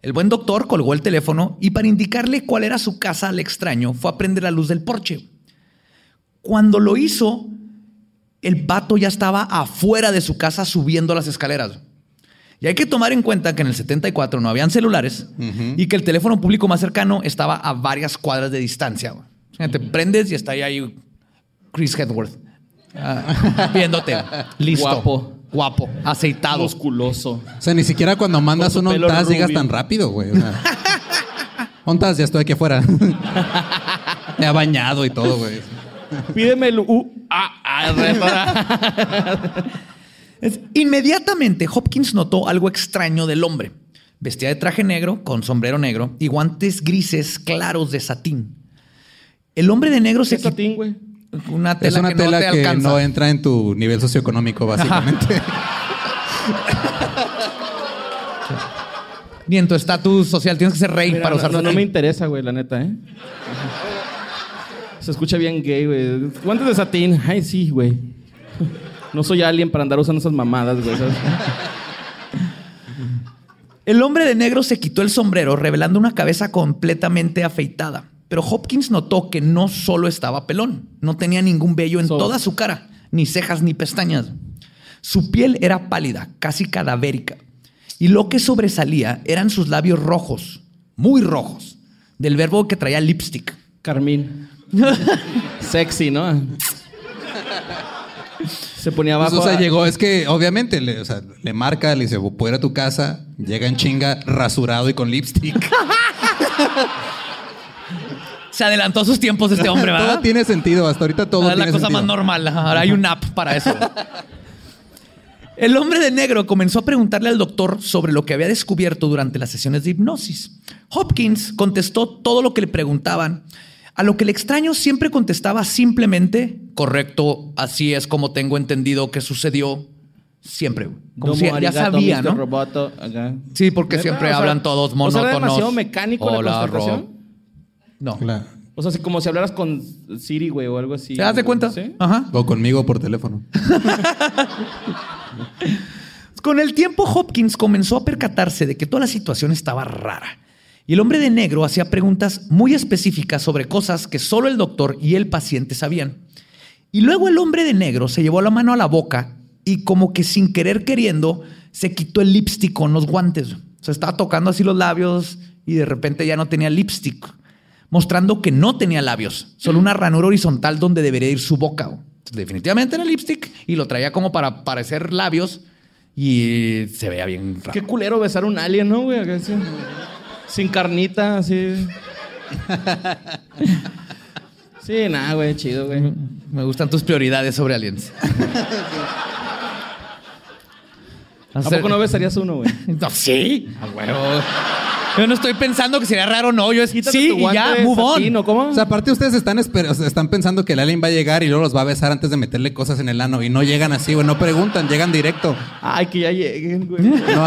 El buen doctor colgó el teléfono y para indicarle cuál era su casa al extraño fue a prender la luz del porche. Cuando lo hizo, el vato ya estaba afuera de su casa subiendo las escaleras. Y hay que tomar en cuenta que en el 74 no habían celulares y que el teléfono público más cercano estaba a varias cuadras de distancia. O sea, Te prendes y está ahí, ahí Chris Hedworth ah, viéndote. [laughs] Listo. Guapo. Guapo. Aceitado. Musculoso. O sea, ni siquiera cuando mandas un ONTAS llegas tan rápido, güey. O sea, [laughs] ONTAS, ya estoy aquí afuera. [laughs] Me ha bañado y todo, güey. Pídeme el U. A, A, R. Es- Inmediatamente Hopkins notó algo extraño del hombre. Vestía de traje negro, con sombrero negro y guantes grises claros de satín. El hombre de negro ¿Qué se es satín, güey? una Es tela una que no tela te que alcanza. no entra en tu nivel socioeconómico, básicamente. [laughs] Ni en tu estatus social. Tienes que ser rey Mira, para no, usar no, no me interesa, güey, la neta, ¿eh? Se escucha bien gay, güey. Guantes de satín. Ay, sí, güey. No soy alguien para andar usando esas mamadas, güey. ¿sabes? El hombre de negro se quitó el sombrero, revelando una cabeza completamente afeitada. Pero Hopkins notó que no solo estaba pelón, no tenía ningún vello en So- toda su cara, ni cejas ni pestañas. Su piel era pálida, casi cadavérica, y lo que sobresalía eran sus labios rojos, muy rojos, del verbo que traía lipstick. Carmín. [laughs] Sexy, ¿no? Se ponía Pues, abajo. o sea, a- llegó, es que obviamente le, o sea, le marca, le dice, puedo ir a tu casa, llega en chinga, rasurado y con lipstick. [laughs] Se adelantó a sus tiempos este hombre, todo ¿verdad? tiene sentido, hasta ahorita todo Ahora es la tiene cosa sentido. más normal. Ahora hay un app para eso. [laughs] El hombre de negro comenzó a preguntarle al doctor sobre lo que había descubierto durante las sesiones de hipnosis. Hopkins contestó todo lo que le preguntaban, a lo que el extraño siempre contestaba simplemente, correcto, así es como tengo entendido que sucedió siempre. Como Domo si ya sabía, Mr. ¿no? Roboto. Sí, porque ¿Neta? siempre O sea, hablan todos O sea, monótonos. demasiado mecánico Hola, la Rob. conversación. No. Claro. O sea, así como si hablaras con Siri, güey, o algo así. ¿Te das de cuenta? ¿Sí? Ajá. O conmigo por teléfono. [laughs] Con el tiempo, Hopkins comenzó a percatarse de que toda la situación estaba rara. Y el hombre de negro hacía preguntas muy específicas sobre cosas que solo el doctor y el paciente sabían. Y luego el hombre de negro se llevó la mano a la boca y como que sin querer queriendo se quitó el lipstick con los guantes. O sea, estaba tocando así los labios y de repente ya no tenía lipstick, mostrando que no tenía labios, solo una ranura horizontal donde debería ir su boca. Definitivamente era lipstick y lo traía como para parecer labios y se veía bien raro. Qué culero besar un alien, ¿no, güey? Sin carnita, así. Sí, nada, güey, chido, güey. Me gustan tus prioridades sobre aliens. ¿A poco no besarías uno, güey? No, sí, a huevo. Yo no estoy pensando que sería raro, no. Yo es Quítate sí tu y ya, move on. satín, ¿o ¿Cómo? O sea, aparte ustedes están, esper- o sea, están pensando que el alien va a llegar y luego los va a besar antes de meterle cosas en el ano y no llegan así, güey, no preguntan, llegan directo. Ay, que ya lleguen, güey. No, [laughs]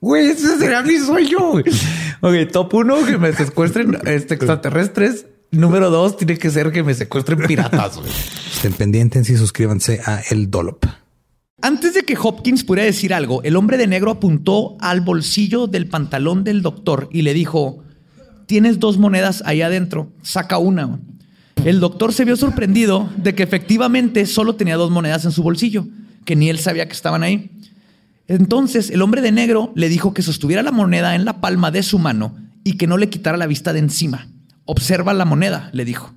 Güey, ese será mi sueño. Ok, top uno, que me secuestren este, extraterrestres. Número dos, tiene que ser que me secuestren piratas. güey. Estén pendientes y suscríbanse a El Dolop. Antes de que Hopkins pudiera decir algo, el hombre de negro apuntó al bolsillo del pantalón del doctor y le dijo, tienes dos monedas ahí adentro, saca una. güey". El doctor se vio sorprendido de que efectivamente solo tenía dos monedas en su bolsillo, que ni él sabía que estaban ahí. Entonces el hombre de negro le dijo que sostuviera la moneda en la palma de su mano y que no le quitara la vista de encima. Observa la moneda, le dijo.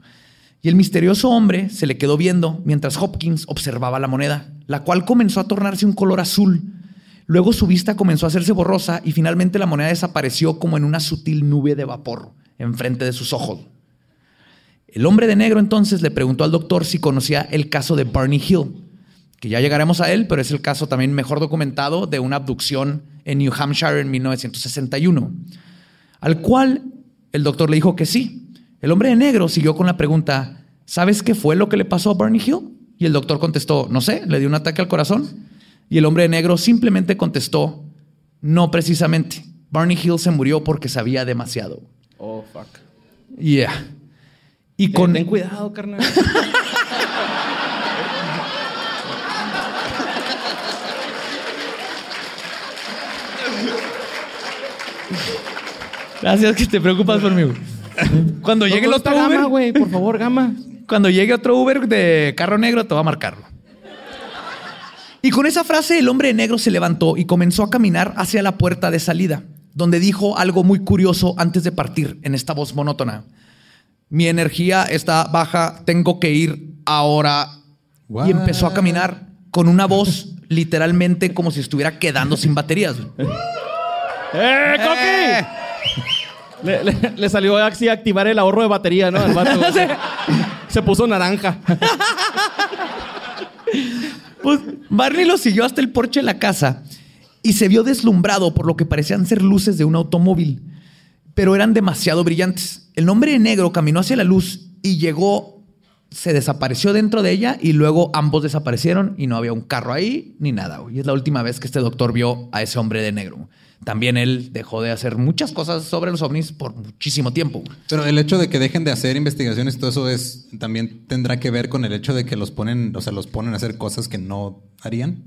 Y el misterioso hombre se le quedó viendo mientras Hopkins observaba la moneda, la cual comenzó a tornarse un color azul. Luego su vista comenzó a hacerse borrosa y finalmente la moneda desapareció como en una sutil nube de vapor enfrente de sus ojos. El hombre de negro entonces le preguntó al doctor si conocía el caso de Barney Hill, que ya llegaremos a él, pero es el caso también mejor documentado de una abducción en New Hampshire en 1961, al cual el doctor le dijo que sí. El hombre de negro siguió con la pregunta, ¿sabes qué fue lo que le pasó a Barney Hill? Y el doctor contestó, no sé, le dio un ataque al corazón. Y el hombre de negro simplemente contestó, no precisamente. Barney Hill se murió porque sabía demasiado. Oh, fuck. Yeah. Y Con... con... Ten cuidado, carnal. [laughs] Gracias que te preocupas por mí. güey. Cuando llegue el otro Uber, gama, güey. Por favor, gama. cuando llegue otro Uber de carro negro, te va a marcarlo. Y con esa frase, el hombre negro se levantó y comenzó a caminar hacia la puerta de salida, donde dijo algo muy curioso antes de partir en esta voz monótona. Mi energía está baja, tengo que ir ahora. Y empezó a caminar con una voz literalmente como si estuviera quedando sin baterías. [laughs] ¡Eh, Coqui! [laughs] Le, salió así a activar el ahorro de batería, ¿no? Se puso naranja. [laughs] Pues Barney lo siguió hasta el porche de la casa y se vio deslumbrado por lo que parecían ser luces de un automóvil, pero eran demasiado brillantes. El hombre de negro caminó hacia la luz y llegó, se desapareció dentro de ella y luego ambos desaparecieron y no había un carro ahí ni nada. Y es la última vez que este doctor vio a ese hombre de negro. También él dejó de hacer muchas cosas sobre los ovnis por muchísimo tiempo. Pero el hecho de que dejen de hacer investigaciones todo eso es también tendrá que ver con el hecho de que los ponen, o sea, los ponen a hacer cosas que no harían.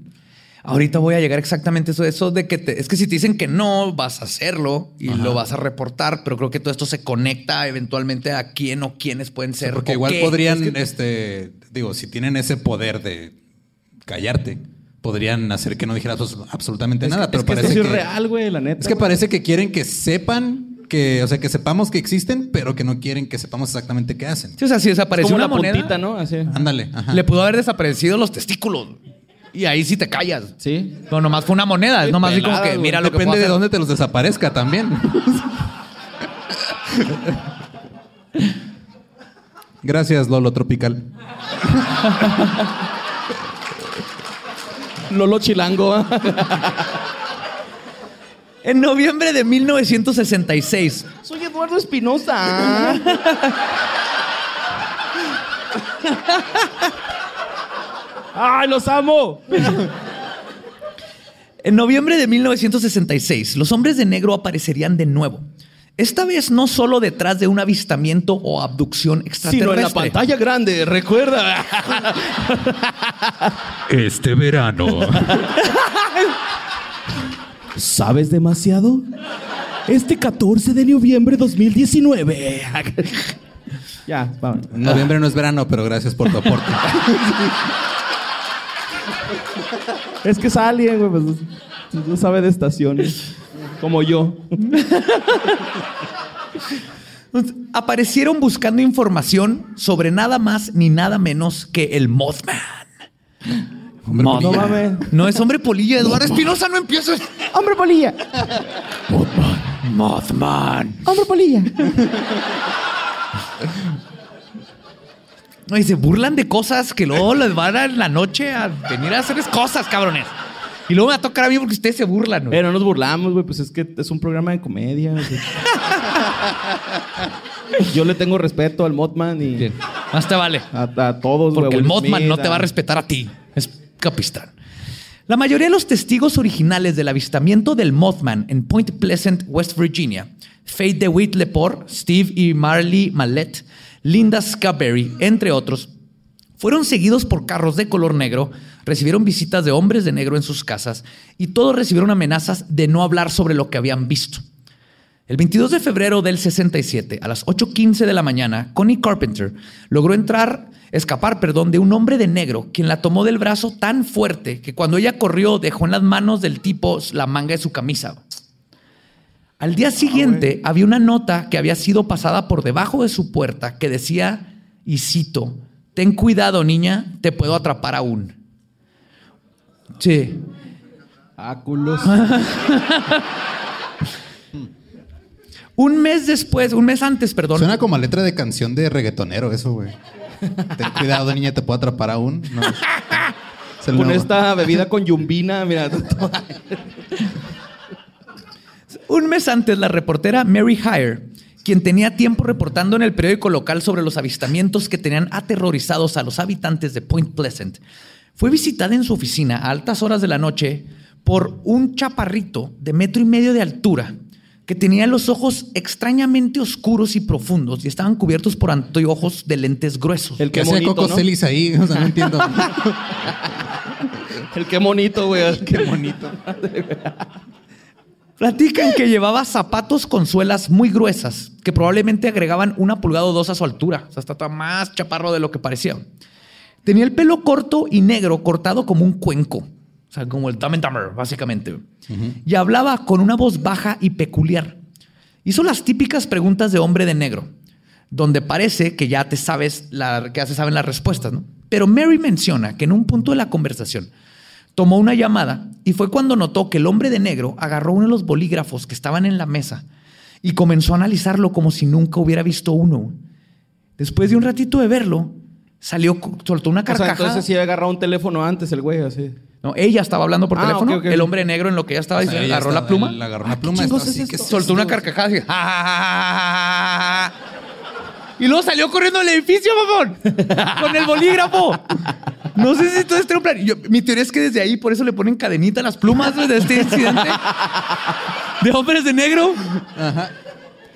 Ahorita voy a llegar exactamente a eso, eso de que te- es que si te dicen que no, vas a hacerlo y lo vas a reportar, pero creo que todo esto se conecta eventualmente a quién o quiénes pueden ser. Porque o igual qué. podrían, Es que- este, digo, si tienen ese poder de callarte, podrían hacer que no dijeras abs- absolutamente Es nada. que- pero es que parece que, es real, güey, la neta. es que parece que quieren que sepan que, o sea, que sepamos que existen, pero que no quieren que sepamos exactamente qué hacen. Sí, o sea, si Es desapareció como una una moneda, puntita, ¿no? Así. Ándale. ajá. le pudo haber desaparecido los testículos. Y ahí sí te callas. Sí. No, nomás fue una moneda. Es nomás así como que mira lo que Depende de dónde te los desaparezca también. Gracias, Lolo Tropical. Lolo Chilango. En noviembre de 1966, Soy Eduardo Espinosa. ¡Ay, los amo! En noviembre de 1966, los hombres de negro aparecerían de nuevo. Esta vez no solo detrás de un avistamiento o abducción Sino extraterrestre. en la pantalla grande, recuerda. Este verano. ¿Sabes demasiado? Este 14 de noviembre 2019. ya, vamos. Noviembre no es verano, pero gracias por tu aporte. [laughs] Es que es alguien, güey, pues no sabe de estaciones. Como yo. Aparecieron buscando información sobre nada más ni nada menos que el Mothman. Hombre, Mothman. No mames. No es hombre polilla, Eduardo Espinosa, no empieces. Hombre polilla. Mothman. Hombre polilla. No, y se burlan de cosas que luego les van a en la noche a venir a hacerles cosas, cabrones. Y luego me va a tocar a mí porque ustedes se burlan. güey. Pero no nos burlamos, güey, pues es que es un programa de comedia. [laughs] Yo le tengo respeto al Mothman y Bien, más te vale. a, a todos. Porque el Smith, no te va a respetar a ti. Es capistán. La mayoría de los testigos originales del avistamiento del Mothman en Point Pleasant, West Virginia, Faye DeWitt Lepore, Steve y Marley Mallet, Linda Scaberry, entre otros, fueron seguidos por carros de color negro, recibieron visitas de hombres de negro en sus casas y todos recibieron amenazas de no hablar sobre lo que habían visto. El 22 de febrero del 67, a las 8.15 de la mañana, Connie Carpenter logró entrar, escapar, perdón, de un hombre de negro, quien la tomó del brazo tan fuerte que cuando ella corrió dejó en las manos del tipo la manga de su camisa. Al día siguiente había una nota que había sido pasada por debajo de su puerta que decía, y cito, ten cuidado niña, te puedo atrapar aún. Sí. Ah, culos. [laughs] Un mes después, un mes antes, perdón. Suena como a letra de canción de reggaetonero eso, güey. Ten cuidado, niña, te puedo atrapar aún. No. [laughs] Es Con nuevo. esta bebida con yumbina, mira. [laughs] Un mes antes, la reportera Mary Hire, quien tenía tiempo reportando en el periódico local sobre los avistamientos que tenían aterrorizados a los habitantes de Point Pleasant, fue visitada en su oficina a altas horas de la noche por un chaparrito de metro y medio de altura que tenía los ojos extrañamente oscuros y profundos y estaban cubiertos por anteojos de lentes gruesos. El ¿Qué que hace Coco ¿no? Ahí? O sea, no [laughs] entiendo. El que monito, güey. [laughs] Qué bonito. Platican que llevaba zapatos con suelas muy gruesas que probablemente agregaban una pulgada o dos a su altura. O sea, está más chaparro de lo que parecía. Tenía el pelo corto y negro, cortado como un cuenco. O sea, como el Dumb and Dumber, básicamente. Y hablaba con una voz baja y peculiar. Hizo las típicas preguntas de hombre de negro, donde parece que ya te sabes, la, que ya se saben las respuestas, ¿no? Pero Mary menciona que en un punto de la conversación tomó una llamada y fue cuando notó que el hombre de negro agarró uno de los bolígrafos que estaban en la mesa y comenzó a analizarlo como si nunca hubiera visto uno. Después de un ratito de verlo, salió, soltó una O sea, carcajada. entonces sí había agarrado un teléfono antes el güey, así. No, ella estaba hablando por Ah, teléfono. El hombre negro en lo que ella estaba O sea, diciendo, agarró la pluma. él agarró Ah, una ¿qué pluma, chingos estaba es así, esto? ¿qué es Soltó una carcajada así. [laughs] "Ja, ja, ja, ja, ja, ja". Y luego salió corriendo al edificio, mamón. Con el bolígrafo. No sé si todo este plan. Yo- mi teoría es que desde ahí por eso le ponen cadenita a las plumas de este incidente. De hombres de negro.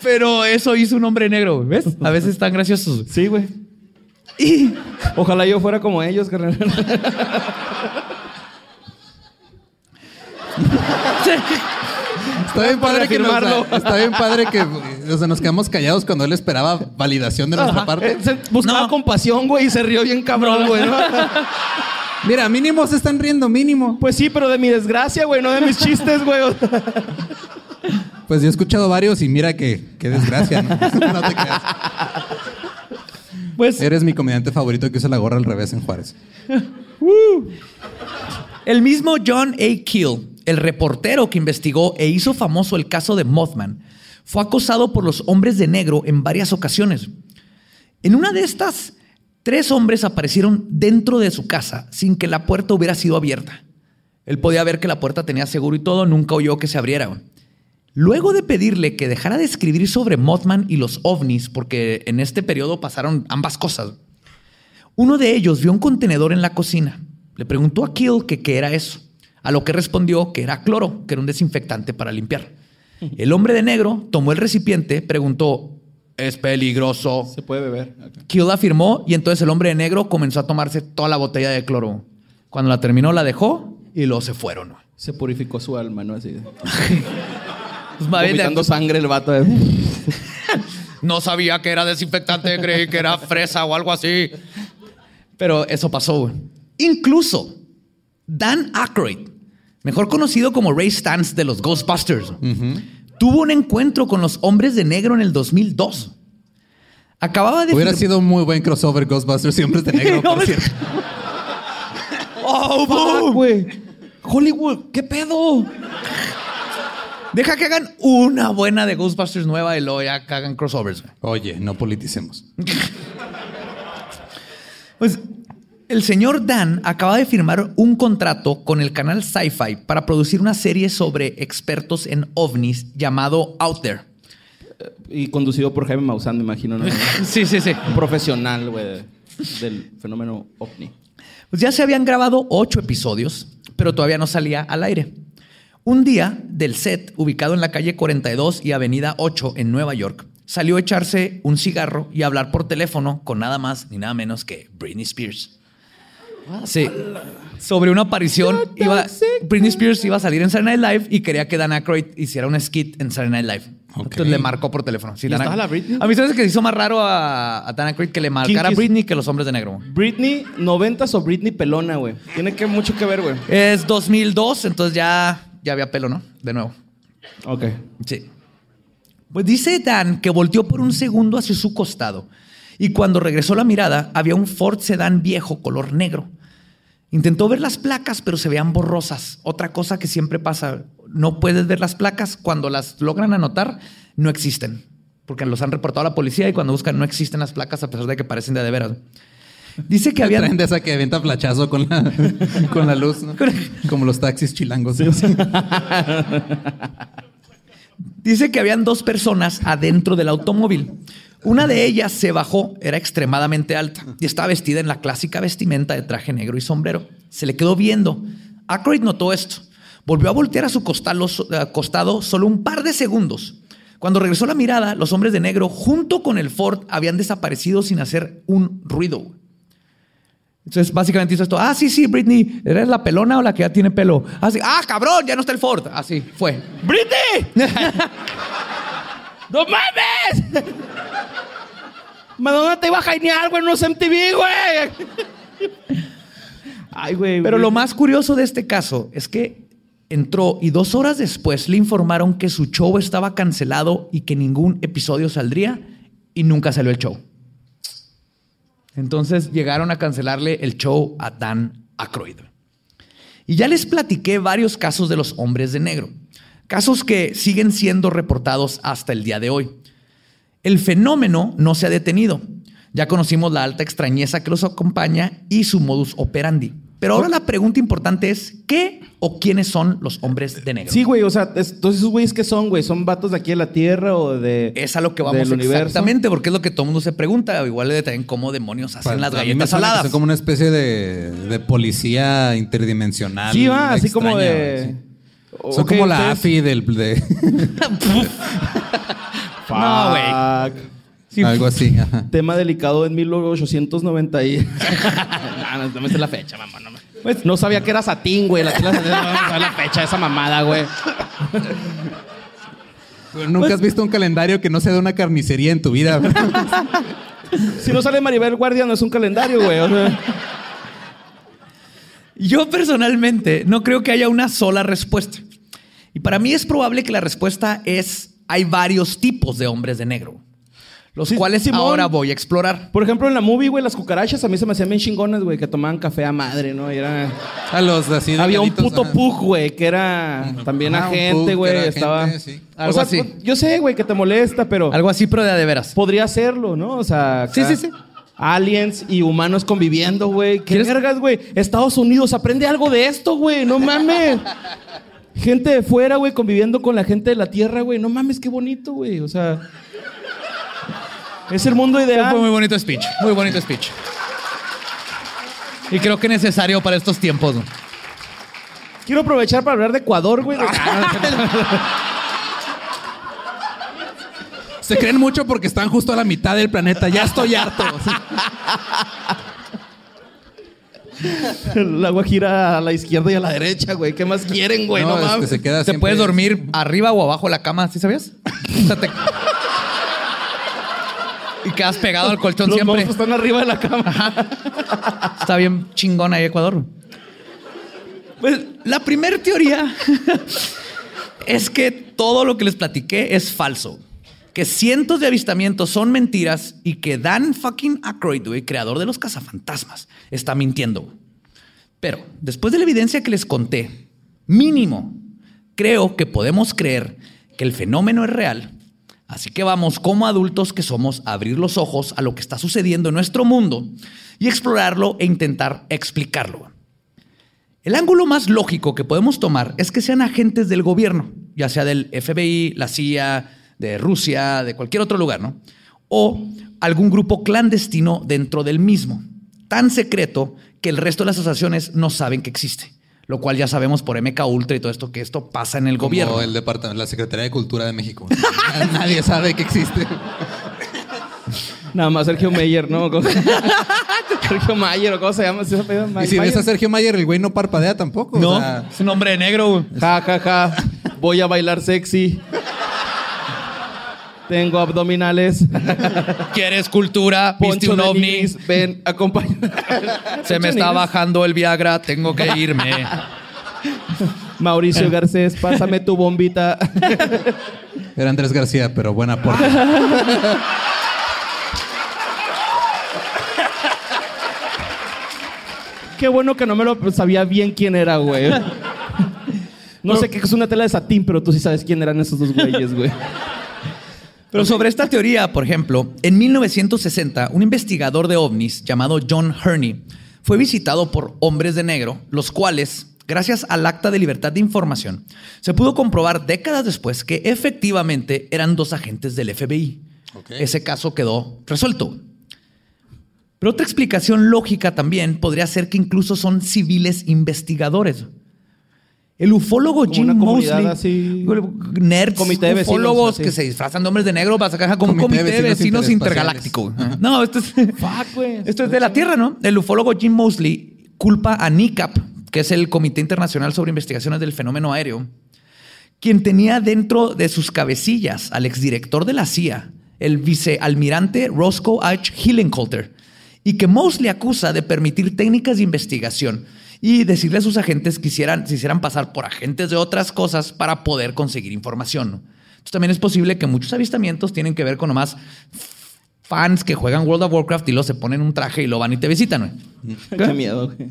Pero eso hizo un hombre negro, ¿ves? A veces están graciosos. Sí, güey. Y Ojalá yo fuera como ellos, carnal. [laughs] Está bien [laughs] padre que nos, [laughs] está bien padre que o sea, nos quedamos callados cuando él esperaba validación de nuestra parte. Eh, se buscaba No. compasión, güey, y se rió bien cabrón, güey, ¿no? [laughs] Mira, mínimo se están riendo, mínimo. Pues sí, pero de mi desgracia, güey, no de mis chistes, güey. Pues yo he escuchado varios y mira que qué desgracia, ¿no? No te creas. pues Eres mi comediante favorito que usa la gorra al revés en Juárez. El mismo John A. Keel, el reportero que investigó e hizo famoso el caso de Mothman, fue acosado por los hombres de negro en varias ocasiones. En una de estas, tres hombres aparecieron dentro de su casa sin que la puerta hubiera sido abierta. Él podía ver que la puerta tenía seguro y todo, nunca oyó que se abriera. Luego de pedirle que dejara de escribir sobre Mothman y los ovnis, porque en este periodo pasaron ambas cosas, uno de ellos vio un contenedor en la cocina. Le preguntó a Kill que qué era eso, a lo que respondió que era cloro, que era un desinfectante para limpiar. El hombre de negro tomó el recipiente, preguntó, ¿es peligroso? Se puede beber. Kill afirmó y entonces el hombre de negro comenzó a tomarse toda la botella de cloro. Cuando la terminó, la dejó y luego se fueron. Se purificó su alma, ¿no? Así. [laughs] Pues, sangre el vato. de- [laughs] No sabía que era desinfectante, creí que era fresa o algo así. Pero eso pasó. Incluso Dan Aykroyd, mejor conocido como Ray Stantz de los Ghostbusters, tuvo un encuentro con los hombres de negro en el 2002. Acababa de Hubiera sido un muy buen crossover Ghostbusters siempre de negro, [laughs] por Hombres- cierto. [laughs] ¡Oh, boom! güey. Hollywood, ¿qué pedo? Deja que hagan una buena de Ghostbusters nueva y luego ya que hagan crossovers. Oye, no politicemos. Pues el señor Dan acaba de firmar un contrato con el canal Sci-Fi para producir una serie sobre expertos en ovnis llamado Out There. Y conducido por Jaime Maussan, me imagino, ¿no? [laughs] Sí, sí, sí. Un profesional, güey, del fenómeno ovni. Pues ya se habían grabado ocho episodios, pero todavía no salía al aire. Un día, del set, ubicado en la calle 42 y avenida 8 en Nueva York, salió a echarse un cigarro y a hablar por teléfono con nada más ni nada menos que Britney Spears. Sí. Sobre una aparición, iba, Britney Spears iba a salir en Saturday Night Live y quería que Dan Aykroyd hiciera un skit en Saturday Night Live. Entonces le marcó por teléfono. Sí, ¿Y Dan estaba Aykroyd- la Britney? A mí se me hace que se hizo más raro a, a Dan Aykroyd que le marcara a? Britney que los hombres de negro. Britney 90 o Britney pelona, güey. Tiene que mucho que ver, güey. Es 2002, entonces ya, ya había pelo, ¿no? De nuevo. Ok. Sí. Pues dice Dan que volteó por un segundo hacia su costado y cuando regresó la mirada había un Ford Sedan viejo color negro. Intentó ver las placas, pero se veían borrosas. Otra cosa que siempre pasa, no puedes ver las placas. Cuando las logran anotar, no existen. Porque los han reportado a la policía y cuando buscan no existen las placas a pesar de que parecen de, de veras. Dice que había... De esa que avienta flachazo con la, [laughs] con la luz, ¿no? Como los taxis chilangos. [laughs] Dice que habían dos personas adentro del automóvil. Una de ellas se bajó, era extremadamente alta y estaba vestida en la clásica vestimenta de traje negro y sombrero. Se le quedó viendo. Aykroyd notó esto. Volvió a voltear a su costado, eh, costado solo un par de segundos. Cuando regresó la mirada, los hombres de negro, junto con el Ford, habían desaparecido sin hacer un ruido. Entonces, básicamente hizo esto. Ah, sí, sí, Britney, ¿eres la pelona o la que ya tiene pelo? Así, ah, cabrón, ya no está el Ford. Así fue. ¡Britney! [laughs] ¡No mames! Madonna te iba a jainear, güey, en unos MTV, güey. Ay, güey. Pero güey. lo más curioso de este caso es que entró y dos horas después le informaron que su show estaba cancelado y que ningún episodio saldría y nunca salió el show. Entonces llegaron a cancelarle el show a Dan Aykroyd. Y ya les platiqué varios casos de los hombres de negro. Casos que siguen siendo reportados hasta el día de hoy. El fenómeno no se ha detenido. Ya conocimos la alta extrañeza que los acompaña y su modus operandi. Pero ahora la pregunta importante es, ¿qué o quiénes son los hombres de negro? Sí, güey, o sea, es- entonces esos güeyes que son, güey, son vatos de aquí de la Tierra o de. Es a lo que vamos del universo? exactamente, porque es lo que todo el mundo se pregunta. Igual de también cómo demonios hacen las A mí me galletas saladas. Son como una especie de, de policía interdimensional. Sí, va, así como de. sí. Son como la AFI del, de [laughs] [laughs] No, güey. Sí. algo así. [laughs] ajá. Tema delicado en 1890 y... [laughs] no, no, no me sé la fecha, mamá. No, me- Pues, no sabía que era satín, güey. La, la, la, la fecha de esa mamada, güey. Pero Nunca has visto un calendario que no sea de una carnicería en tu vida. ¿verdad? [laughs] Si no sale Maribel Guardia, no es un calendario, güey. O sea, Yo personalmente no creo que haya una sola respuesta. Y para mí es probable que la respuesta es hay varios tipos de hombres de negro, los Sí, cuales Simón. ahora voy a explorar. por ejemplo, en la movie, güey, las cucarachas a mí se me hacían bien chingones, güey, que tomaban café a madre, ¿no? Y era... A los así Había un puto pug, güey, que era también agente, güey. Estaba. sí. Algo o sea, así. Yo sé, güey, que te molesta, pero Algo así, pero de a de veras. podría hacerlo, ¿no? O sea. acá, Sí, sí, sí. Aliens y humanos conviviendo, güey. ¿Qué ¿Quieres- vergas, güey? Estados Unidos, aprende algo de esto, güey. No mames. Gente de fuera, güey, conviviendo con la gente de la Tierra, güey. No mames, qué bonito, güey. O sea. Es el mundo Fue muy ideal. bonito speech, muy bonito speech. Y creo que necesario para estos tiempos. ¿no? Quiero aprovechar para hablar de Ecuador, güey. [laughs] Se creen mucho porque están justo a la mitad del planeta. Ya estoy harto. El agua gira a la izquierda y a la derecha, güey. ¿Qué más quieren, güey? No, No, este, mames. se queda Te siempre- puedes dormir arriba o abajo de la cama, ¿sí sabías? O sea, te- Y quedas pegado al colchón Los siempre. monstruos están arriba de la cama. Está bien chingón ahí Ecuador. Pues la primera teoría [laughs] es que todo lo que les platiqué es falso. Que cientos de avistamientos son mentiras y que Dan fucking Aykroyd, güey, creador de los cazafantasmas, está mintiendo. Pero después de la evidencia que les conté, mínimo, creo que podemos creer que el fenómeno es real. Así que vamos como adultos que somos a abrir los ojos a lo que está sucediendo en nuestro mundo y explorarlo e intentar explicarlo. El ángulo más lógico que podemos tomar es que sean agentes del gobierno, ya sea del FBI, la CIA, de Rusia, de cualquier otro lugar, ¿no? O algún grupo clandestino dentro del mismo, tan secreto que el resto de las asociaciones no saben que existe, lo cual ya sabemos por MK Ultra y todo esto que esto pasa en el Como gobierno. el departamento, la Secretaría de Cultura de México. [laughs] Nadie sabe que existe. [laughs] Nada más Sergio Meyer, ¿no? ¿Cómo- [laughs] Sergio Mayer, ¿o cómo se llama? ¿Sí se apellida? Y si ves a Sergio Mayer, el güey no parpadea tampoco. o No, sea, es un hombre de negro. Ja, ja, ja. Voy a bailar sexy. Tengo abdominales. [laughs] ¿Quieres cultura? ¿Viste Poncho un de ovni? Ven, acompaña. [laughs] Se me está bajando el Viagra, tengo que irme. [laughs] Mauricio Garcés, pásame tu bombita. era Andrés García, pero buen aporte. Qué bueno que no me lo sabía bien quién era, güey. No sé qué es una tela de satín, pero tú sí sabes quién eran esos dos güeyes, güey. Pero sobre esta teoría, por ejemplo, en 1960, un investigador de ovnis llamado John Herney fue visitado por hombres de negro, los cuales, gracias al acta de libertad de información, se pudo comprobar décadas después que efectivamente eran dos agentes del FBI. Ese caso quedó resuelto. Pero otra explicación lógica también podría ser que incluso son civiles investigadores. El ufólogo Como Jim Mosley, así- nerds, Comité de vecinos, ufólogos así. que se disfrazan de hombres de negro para sacar como un Comité de comité de vecinos vecinos intergaláctico. No, esto es, Fuck, güey. esto [laughs] es de la Tierra, ¿no? El ufólogo Jim Mosley culpa a NICAP, que es el Comité Internacional sobre Investigaciones del Fenómeno Aéreo, quien tenía dentro de sus cabecillas al exdirector de la CIA, el vicealmirante Roscoe H. Hillencoulter, y que Mosley acusa de permitir técnicas de investigación y decirle a sus agentes que hicieran, se hicieran pasar por agentes de otras cosas para poder conseguir información. ¿no? Entonces también es posible que muchos avistamientos tienen que ver con nomás fans que juegan World of Warcraft y luego se ponen un traje y lo van y te visitan. [laughs] Qué miedo, güey.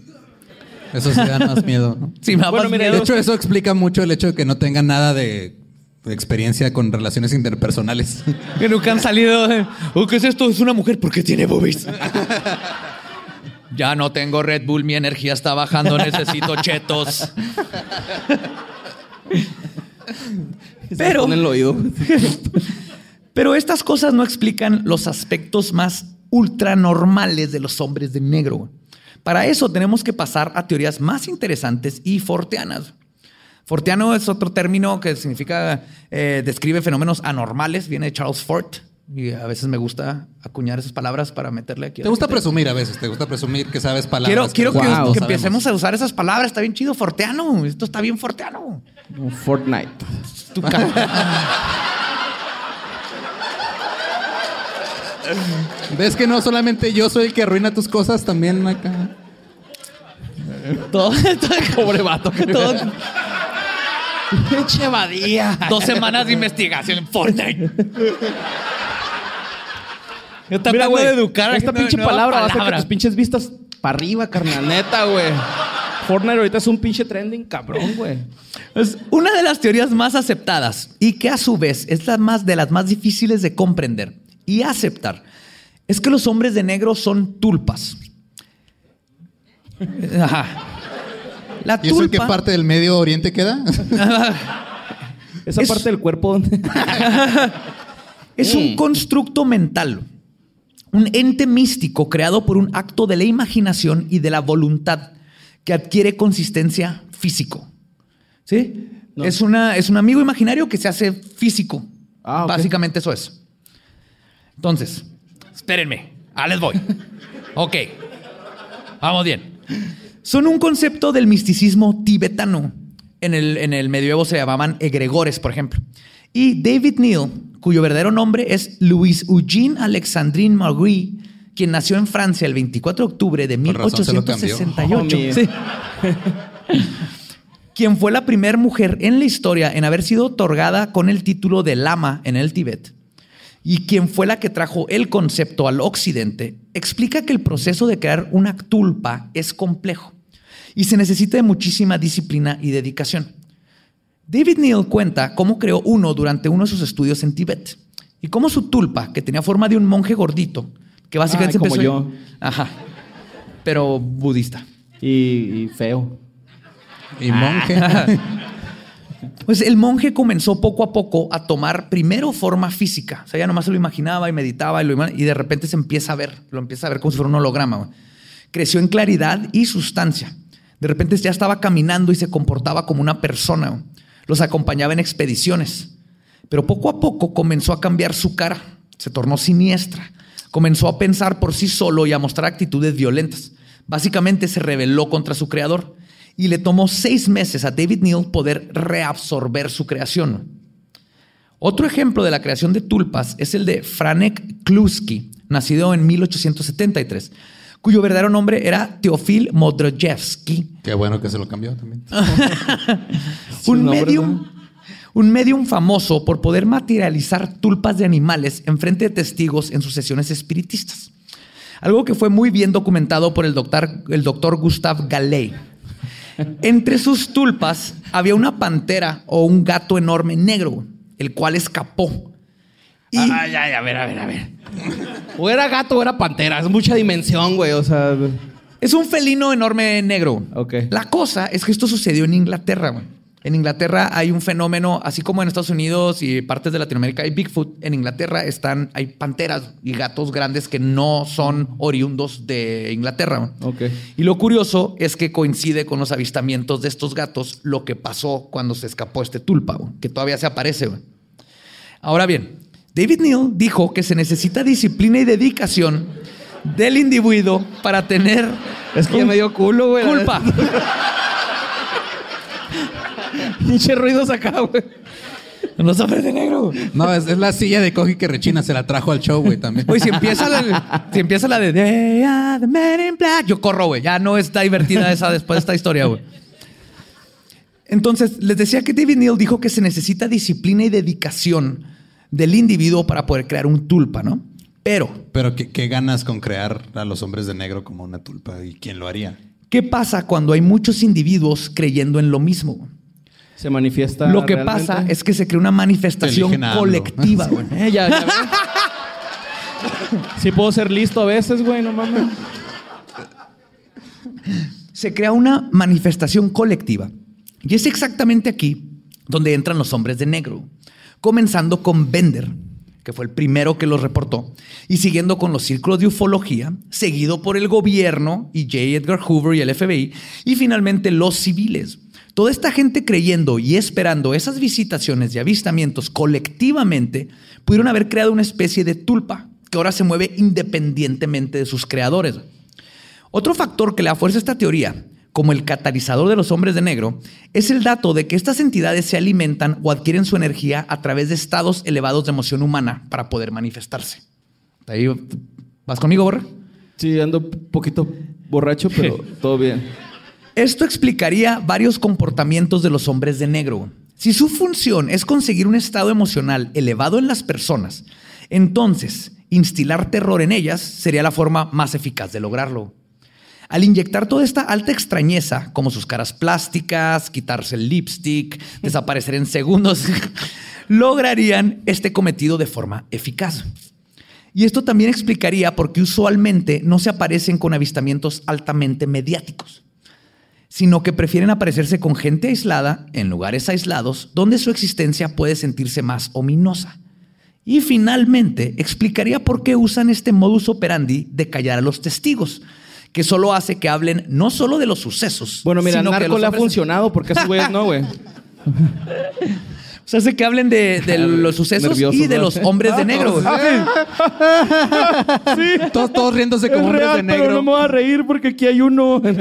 Eso sí da más miedo. ¿no? [laughs] Sí, me da Bueno, más mira, miedo. De hecho, eso explica mucho el hecho de que no tengan nada de de experiencia con relaciones interpersonales. [laughs] Que nunca han salido. eh, "Oh, ¿Qué es esto? Es una mujer porque tiene boobies. Ya no tengo Red Bull, mi energía está bajando, [laughs] necesito chetos. Pero, En el oído. [laughs] pero estas cosas no explican los aspectos más ultranormales de los hombres de negro. Para eso tenemos que pasar a teorías más interesantes y forteanas. Forteano es otro término que significa, eh, describe fenómenos anormales, viene de Charles Fort. Y a veces me gusta acuñar esas palabras para meterle aquí. Te gusta presumir a veces, te gusta presumir que sabes palabras. Quiero, quiero que, Wow. empecemos a usar esas palabras. Está bien chido, Forteano. Esto está bien Forteano. Fortnite. Tu [laughs] ¿Ves que no solamente yo soy el que arruina tus cosas, también acá? todo, [laughs] Pobre vato. [laughs] Todo, Pinche badía. dos semanas de investigación en Fortnite. Yo tratando de educar a esta pinche nueva palabra va a hacer que palabra. tus pinches vistas para arriba, carnal. Neta, güey. Fortnite ahorita es un pinche trending cabrón, güey. Es una de las teorías más aceptadas y que a su vez es la más de las más difíciles de comprender y aceptar es que los hombres de negro son tulpas. [laughs] Ajá. La ¿Y eso en qué tulpa parte del Medio Oriente queda? [laughs] Esa Es- parte del cuerpo donde. [laughs] es un constructo mental, un ente místico creado por un acto de la imaginación y de la voluntad que adquiere consistencia físico. ¿Sí? No. Es, una, es un amigo imaginario que se hace físico. Ah. Básicamente eso es. Entonces, espérenme. Ah, les voy. [laughs] Ok. Vamos bien. Son un concepto del misticismo tibetano. En el, en el medioevo se llamaban egregores, por ejemplo. Y David Neal, cuyo verdadero nombre es Louis Eugene Alexandrine Marguerite, quien nació en Francia el 24 de octubre de Por razón se lo cambió. 1868. Homie. Sí. [laughs] quien fue la primera mujer en la historia en haber sido otorgada con el título de lama en el Tíbet y quien fue la que trajo el concepto al occidente, explica que el proceso de crear una tulpa es complejo y se necesita de muchísima disciplina y dedicación. David Neal cuenta cómo creó uno durante uno de sus estudios en Tíbet y cómo su tulpa, que tenía forma de un monje gordito, que básicamente Ay, como empezó- yo. Ajá. Pero budista. Y, y feo. Y monje. [laughs] Pues el monje comenzó poco a poco a tomar primero forma física. O sea, ya nomás se lo imaginaba y meditaba y, lo y de repente se empieza a ver, lo empieza a ver como si fuera un holograma. Creció en claridad y sustancia. De repente ya estaba caminando y se comportaba como una persona. Los acompañaba en expediciones. Pero poco a poco comenzó a cambiar su cara. Se tornó siniestra. Comenzó a pensar por sí solo y a mostrar actitudes violentas. Básicamente se rebeló contra su creador y le tomó seis meses a David Neal poder reabsorber su creación. Otro ejemplo de la creación de tulpas es el de Franek Kluski, nacido en 1873, cuyo verdadero nombre era Teofil Modrojevsky, Qué bueno que se lo cambió también. [laughs] un medium, un medium famoso por poder materializar tulpas de animales en frente de testigos en sus sesiones espiritistas. Algo que fue muy bien documentado por el doctor, el doctor Gustave Gallet. Entre sus tulpas había una pantera o un gato enorme negro, el cual escapó. Y Ay, ay, a ver, a ver, a ver. O era gato o era pantera. Es mucha dimensión, güey. O sea. es un felino enorme negro. Ok. La cosa es que esto sucedió en Inglaterra. güey. En Inglaterra hay un fenómeno, así como en Estados Unidos y partes de Latinoamérica hay Bigfoot. En Inglaterra están, hay panteras y gatos grandes que no son oriundos de Inglaterra. güey. Ok. Y lo curioso es que coincide con los avistamientos de estos gatos lo que pasó cuando se escapó este tulpa, que todavía se aparece. güey. Ahora bien, David Neal dijo que se necesita disciplina y dedicación del individuo para tener Es que me dio culo, güey. culpa. [laughs] Pinche ruidos acá, güey. Los hombres de negro. No, es, es la silla de Cogi que rechina. Se la trajo al show, güey, también. Oye, si empieza la, si empieza la de They are the men in black, yo corro, güey. Ya no está divertida esa después de esta historia, güey. Entonces, les decía que David Neal dijo que se necesita disciplina y dedicación del individuo para poder crear un tulpa, ¿no? Pero, Pero ¿qué, qué ganas con crear a los hombres de negro como una tulpa? ¿Y quién lo haría? ¿qué pasa cuando hay muchos individuos creyendo en lo mismo? Se manifiesta. Lo que realmente. pasa es que se crea una manifestación colectiva, güey. [laughs] Eh, ya, ya ves. Sí puedo ser listo a veces, güey, no mames. se crea una manifestación colectiva. Y es exactamente aquí donde entran los hombres de negro, comenzando con Bender, que fue el primero que los reportó, y siguiendo con los círculos de ufología, seguido por el gobierno y J. Edgar Hoover y el FBI, y finalmente los civiles. Toda esta gente creyendo y esperando esas visitaciones y avistamientos colectivamente pudieron haber creado una especie de tulpa que ahora se mueve independientemente de sus creadores. Otro factor que le fuerza esta teoría, como el catalizador de los hombres de negro, es el dato de que estas entidades se alimentan o adquieren su energía a través de estados elevados de emoción humana para poder manifestarse. Ahí, ¿Vas conmigo, Borra? Sí, ando un poquito borracho, pero [laughs] todo bien. Esto explicaría varios comportamientos de los hombres de negro. Si su función es conseguir un estado emocional elevado en las personas, entonces instilar terror en ellas sería la forma más eficaz de lograrlo. Al inyectar toda esta alta extrañeza, como sus caras plásticas, quitarse el lipstick, desaparecer en segundos, [laughs] lograrían este cometido de forma eficaz. Y esto también explicaría por qué usualmente no se aparecen con avistamientos altamente mediáticos sino que prefieren aparecerse con gente aislada en lugares aislados donde su existencia puede sentirse más ominosa. Y finalmente explicaría por qué usan este modus operandi de callar a los testigos, que solo hace que hablen no solo de los sucesos. Bueno, mira, sino que Narco los le ha funcionado porque a esos güeyes no, güey. [laughs] Se hace que hablen de, de los sucesos y de ¿no? los hombres de negro. güey. Todos, todos riéndose como Es hombres real, de pero negro. no me voy a reír porque aquí hay uno. [laughs]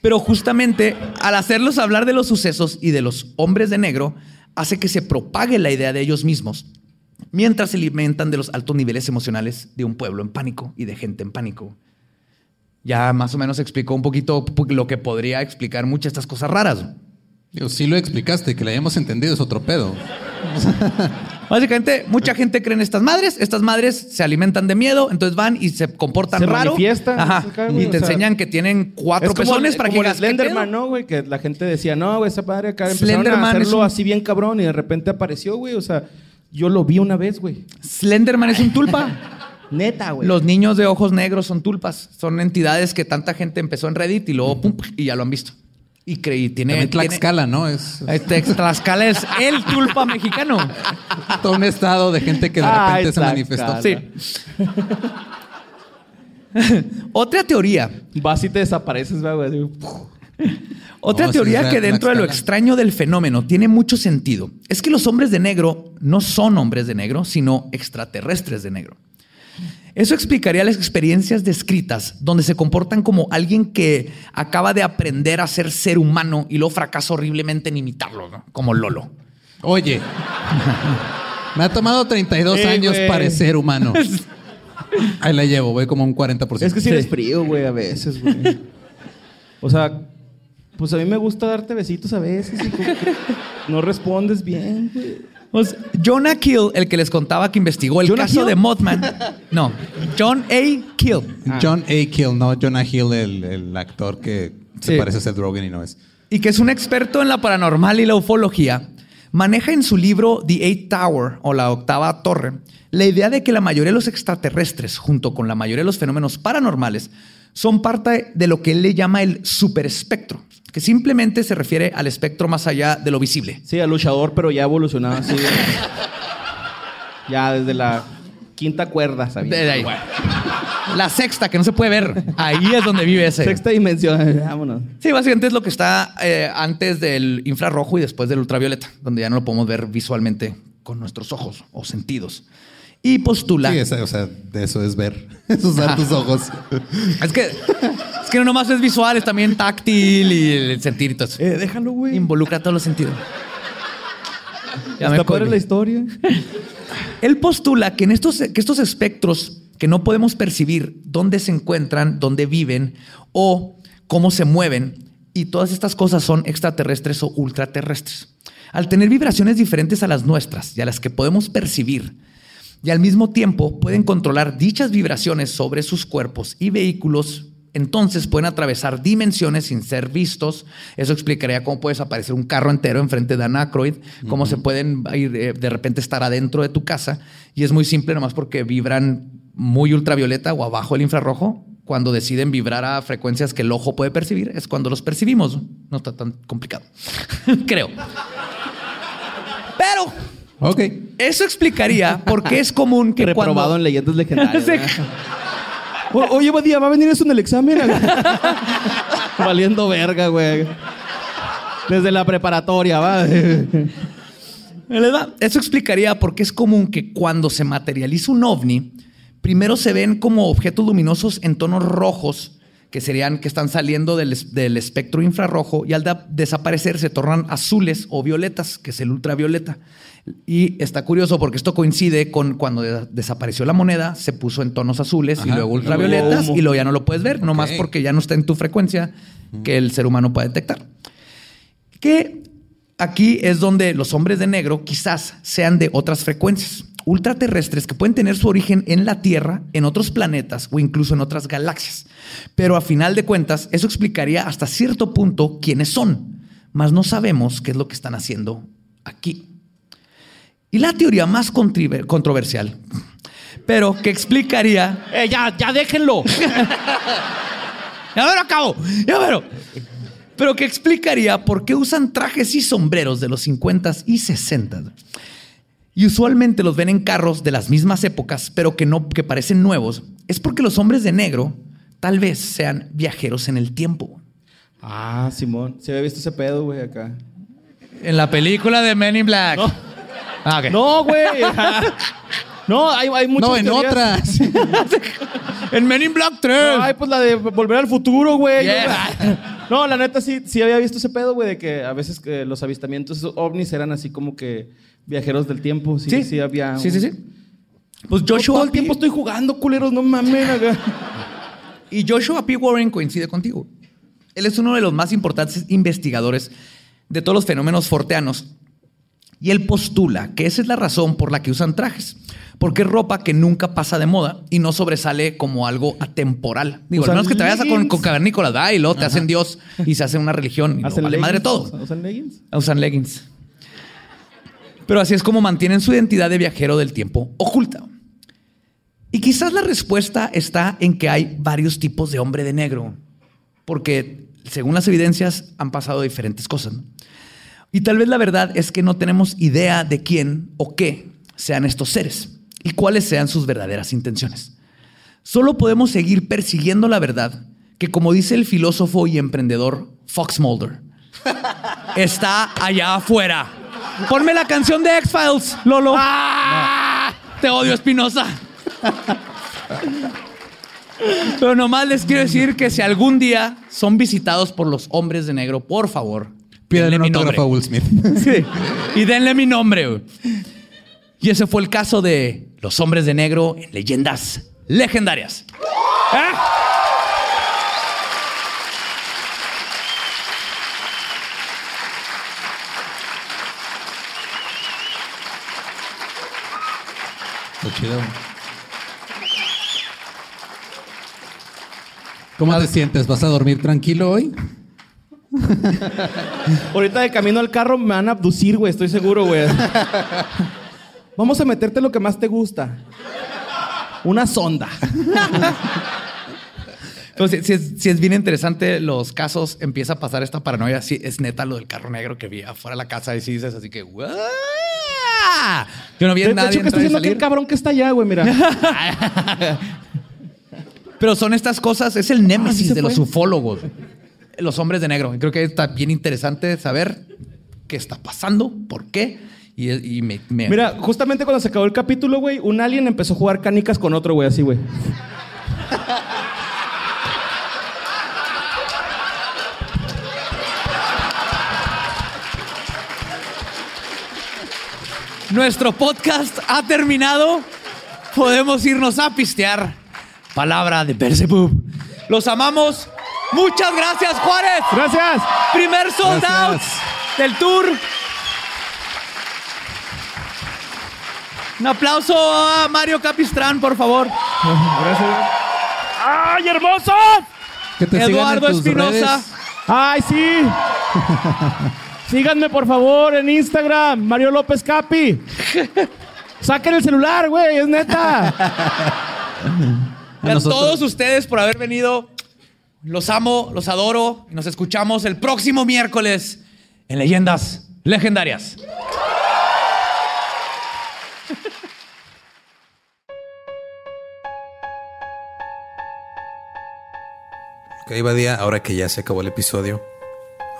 Pero justamente al hacerlos hablar de los sucesos y de los hombres de negro, hace que se propague la idea de ellos mismos, mientras se alimentan de los altos niveles emocionales de un pueblo en pánico y de gente en pánico. Ya más o menos explicó un poquito lo que podría explicar muchas de estas cosas raras. Digo, sí lo explicaste, que la hayamos entendido es otro pedo. [laughs] Básicamente, mucha gente cree en estas madres. Estas madres se alimentan de miedo, entonces van y se comportan Se raro. manifiestan, Ajá. Y te o sea, enseñan que tienen cuatro pezones para que como el digas, ¿qué Slenderman? ¿no, güey? Que la gente decía, no, güey, esa padre acá empezaron a hacerlo un- así bien cabrón y de repente apareció, güey. O sea, yo lo vi una vez, güey. Slenderman es un tulpa. [laughs] Neta, güey. Los niños de ojos negros son tulpas. Son entidades que tanta gente empezó en Reddit y luego pum, y ya lo han visto. Y creí, tiene. También tiene- Tlaxcala, ¿no? Es Este, Tlaxcala es el tulpa mexicano. [laughs] todo un estado de gente que de Ay, repente se Tlaxcala. manifestó. Sí. [laughs] Otra teoría. Vas y te desapareces, güey. Otra sí, teoría que dentro de lo extraño del fenómeno tiene mucho sentido es que los hombres de negro no son hombres de negro, sino extraterrestres de negro. Eso explicaría las experiencias descritas donde se comportan como alguien que acaba de aprender a ser ser humano y luego fracasa horriblemente en imitarlo, ¿no? como Lolo. Oye, [laughs] me ha tomado 32 Eh, años güey. parecer humano. [laughs] Ahí la llevo, voy como un 40%. Es que si eres frío, güey, a veces, güey. [laughs] O sea, pues a mí me gusta darte besitos a veces y como que no respondes bien, güey. Sea, Jonah Kill, el que les contaba que investigó el ¿Jonah caso Hill? de Mothman. No, John A. Kill. John A. Kill, no Jonah Hill, el, el actor que se Sí. parece a Seth Rogen y no es. y que es un experto en la paranormal y la ufología, maneja en su libro The Eight Tower o la octava torre la idea de que la mayoría de los extraterrestres, junto con la mayoría de los fenómenos paranormales, son parte de lo que él le llama el superespectro, que simplemente se refiere al espectro más allá de lo visible. Sí, al luchador, pero ya evolucionado así. ya desde la quinta cuerda, ¿sabes? De ahí. La sexta, que no se puede ver. Ahí es donde vive ese. Sexta dimensión, [laughs] vámonos. Sí, básicamente es lo que está eh, antes del infrarrojo y después del ultravioleta, donde ya no lo podemos ver visualmente con nuestros ojos o sentidos. Y postula. Sí, esa- o sea, de eso es ver, [laughs] es usar tus ojos. [laughs] Es que, es que no nomás es visual, es también táctil y el sentir y todo eso. Eh, déjalo, güey. Involucra todos los sentidos. Ya me padre cohibí. la historia. [laughs] Él postula que, en estos, que estos espectros que no podemos percibir dónde se encuentran, dónde viven o cómo se mueven, y todas estas cosas son extraterrestres o ultraterrestres. Al tener vibraciones diferentes a las nuestras y a las que podemos percibir, y al mismo tiempo pueden controlar dichas vibraciones sobre sus cuerpos y vehículos, entonces pueden atravesar dimensiones sin ser vistos. Eso explicaría cómo puedes aparecer un carro entero enfrente de Anacroid, cómo se pueden ir, eh, de repente estar adentro de tu casa. Y es muy simple, nomás porque vibran muy ultravioleta o abajo el infrarrojo. Cuando deciden vibrar a frecuencias que el ojo puede percibir, es cuando los percibimos. No está tan complicado. [laughs] Creo. Pero Ok. eso explicaría por qué es común que Reprobado cuando... en leyendas legendarias. O- Oye, Badía, ¿va a venir eso en el examen? [laughs] Valiendo verga, güey. Desde la preparatoria, va. [laughs] Eso explicaría por qué es común que cuando se materializa un ovni, primero se ven como objetos luminosos en tonos rojos, que serían que están saliendo del, del espectro infrarrojo, y al desaparecer se tornan azules o violetas, que es el ultravioleta. Y está curioso porque esto coincide con cuando de- desapareció la moneda, se puso en tonos azules y luego ultravioletas, y luego ya no lo puedes ver, nomás porque ya no está en tu frecuencia que el ser humano puede detectar. Que aquí es donde los hombres de negro quizás sean de otras frecuencias, ultraterrestres que pueden tener su origen en la Tierra, en otros planetas o incluso en otras galaxias. Pero a final de cuentas, eso explicaría hasta cierto punto quiénes son, mas no sabemos qué es lo que están haciendo aquí. Y la teoría más controversial, pero que explicaría Eh, ya, ya déjenlo. [laughs] ya me lo acabo. Ya me lo. Pero que explicaría por qué usan trajes y sombreros de los 50 y 60. Y usualmente los ven en carros de las mismas épocas, pero que no que parecen nuevos. Es porque los hombres de negro tal vez sean viajeros en el tiempo. Ah, Simón. Se había visto ese pedo, güey, acá. En la película de Men in Black. No. Ah, ok. No, güey. [laughs] No, hay, hay muchas No, en teorías. otras. [laughs] En Men in Black 3. No, ay, pues la de volver al futuro, güey. Yeah. [laughs] No, la neta sí, sí había visto ese pedo, güey, de que a veces los avistamientos ovnis eran así como que viajeros del tiempo. Sí, sí, había. Sí, un- sí, sí. Pues Yo Joshua todo el tiempo estoy jugando, culeros, no mames. acá. Y Joshua P. Warren coincide contigo. Él es uno de los más importantes investigadores de todos los fenómenos forteanos. Y él postula que esa es la razón por la que usan trajes. Porque es ropa que nunca pasa de moda y no sobresale como algo atemporal. Digo, al menos que te vayas a con, con cavernícolas, ¿verdad? Y luego te hacen Dios y se hace una religión. Y no ¿Hacen vale madre todo. ¿Usan leggings? Usan leggings. Pero así es como mantienen su identidad de viajero del tiempo oculta. Y quizás la respuesta está en que hay varios tipos de hombre de negro, porque según las evidencias han pasado diferentes cosas. ¿no? Y tal vez la verdad es que no tenemos idea de quién o qué sean estos seres y cuáles sean sus verdaderas intenciones. Solo podemos seguir persiguiendo la verdad que, como dice el filósofo y emprendedor Fox Mulder, [laughs] está allá afuera. Ponme la canción de X-Files, Lolo. Te odio, Espinosa. Pero nomás les quiero decir que si algún día son visitados por los hombres de negro, por favor, Denle un mi autógrafo a Will Smith. [laughs] Sí. Y denle mi nombre. güey. Y ese fue el caso de los hombres de negro en leyendas legendarias. ¿Eh? Está chido. ¿Cómo te sientes? ¿Vas a dormir tranquilo hoy? [laughs] Ahorita de camino al carro me van a abducir, güey, estoy seguro, güey. Vamos a meterte lo que más te gusta. Una sonda. [laughs] Entonces, si es, si es bien interesante los casos, empieza a pasar esta paranoia. Sí, es neta lo del carro negro que vi afuera de la casa y sí dices así que... "What?". Yo no vi De, de nadie hecho, ¿qué está entrar y haciendo aquel salir. cabrón que está allá, güey? Mira. [laughs] Pero son estas cosas, es el némesis Ah, se de los ufólogos, los hombres de negro. Creo que está bien interesante saber qué está pasando, por qué. Y, y me, me- Mira, justamente cuando se acabó el capítulo, güey, un alien empezó a jugar canicas con otro, güey, así, güey. nuestro podcast ha terminado. Podemos irnos a pistear. Palabra de Beelzebub. Los amamos. Muchas gracias, Juárez. Gracias. Primer sold out del tour. Un aplauso a Mario Capistrán, por favor. [laughs] Gracias. ¡Ay, hermosos! Que te sigan en Eduardo Espinosa. ¡Ay, sí! [laughs] Síganme, por favor, en Instagram, Mario López Capi. Saquen el celular, güey, es neta. A todos ustedes por haber venido. Los amo, los adoro. Y nos escuchamos el próximo miércoles en Leyendas Legendarias. Ok, Badía, ahora que ya se acabó el episodio,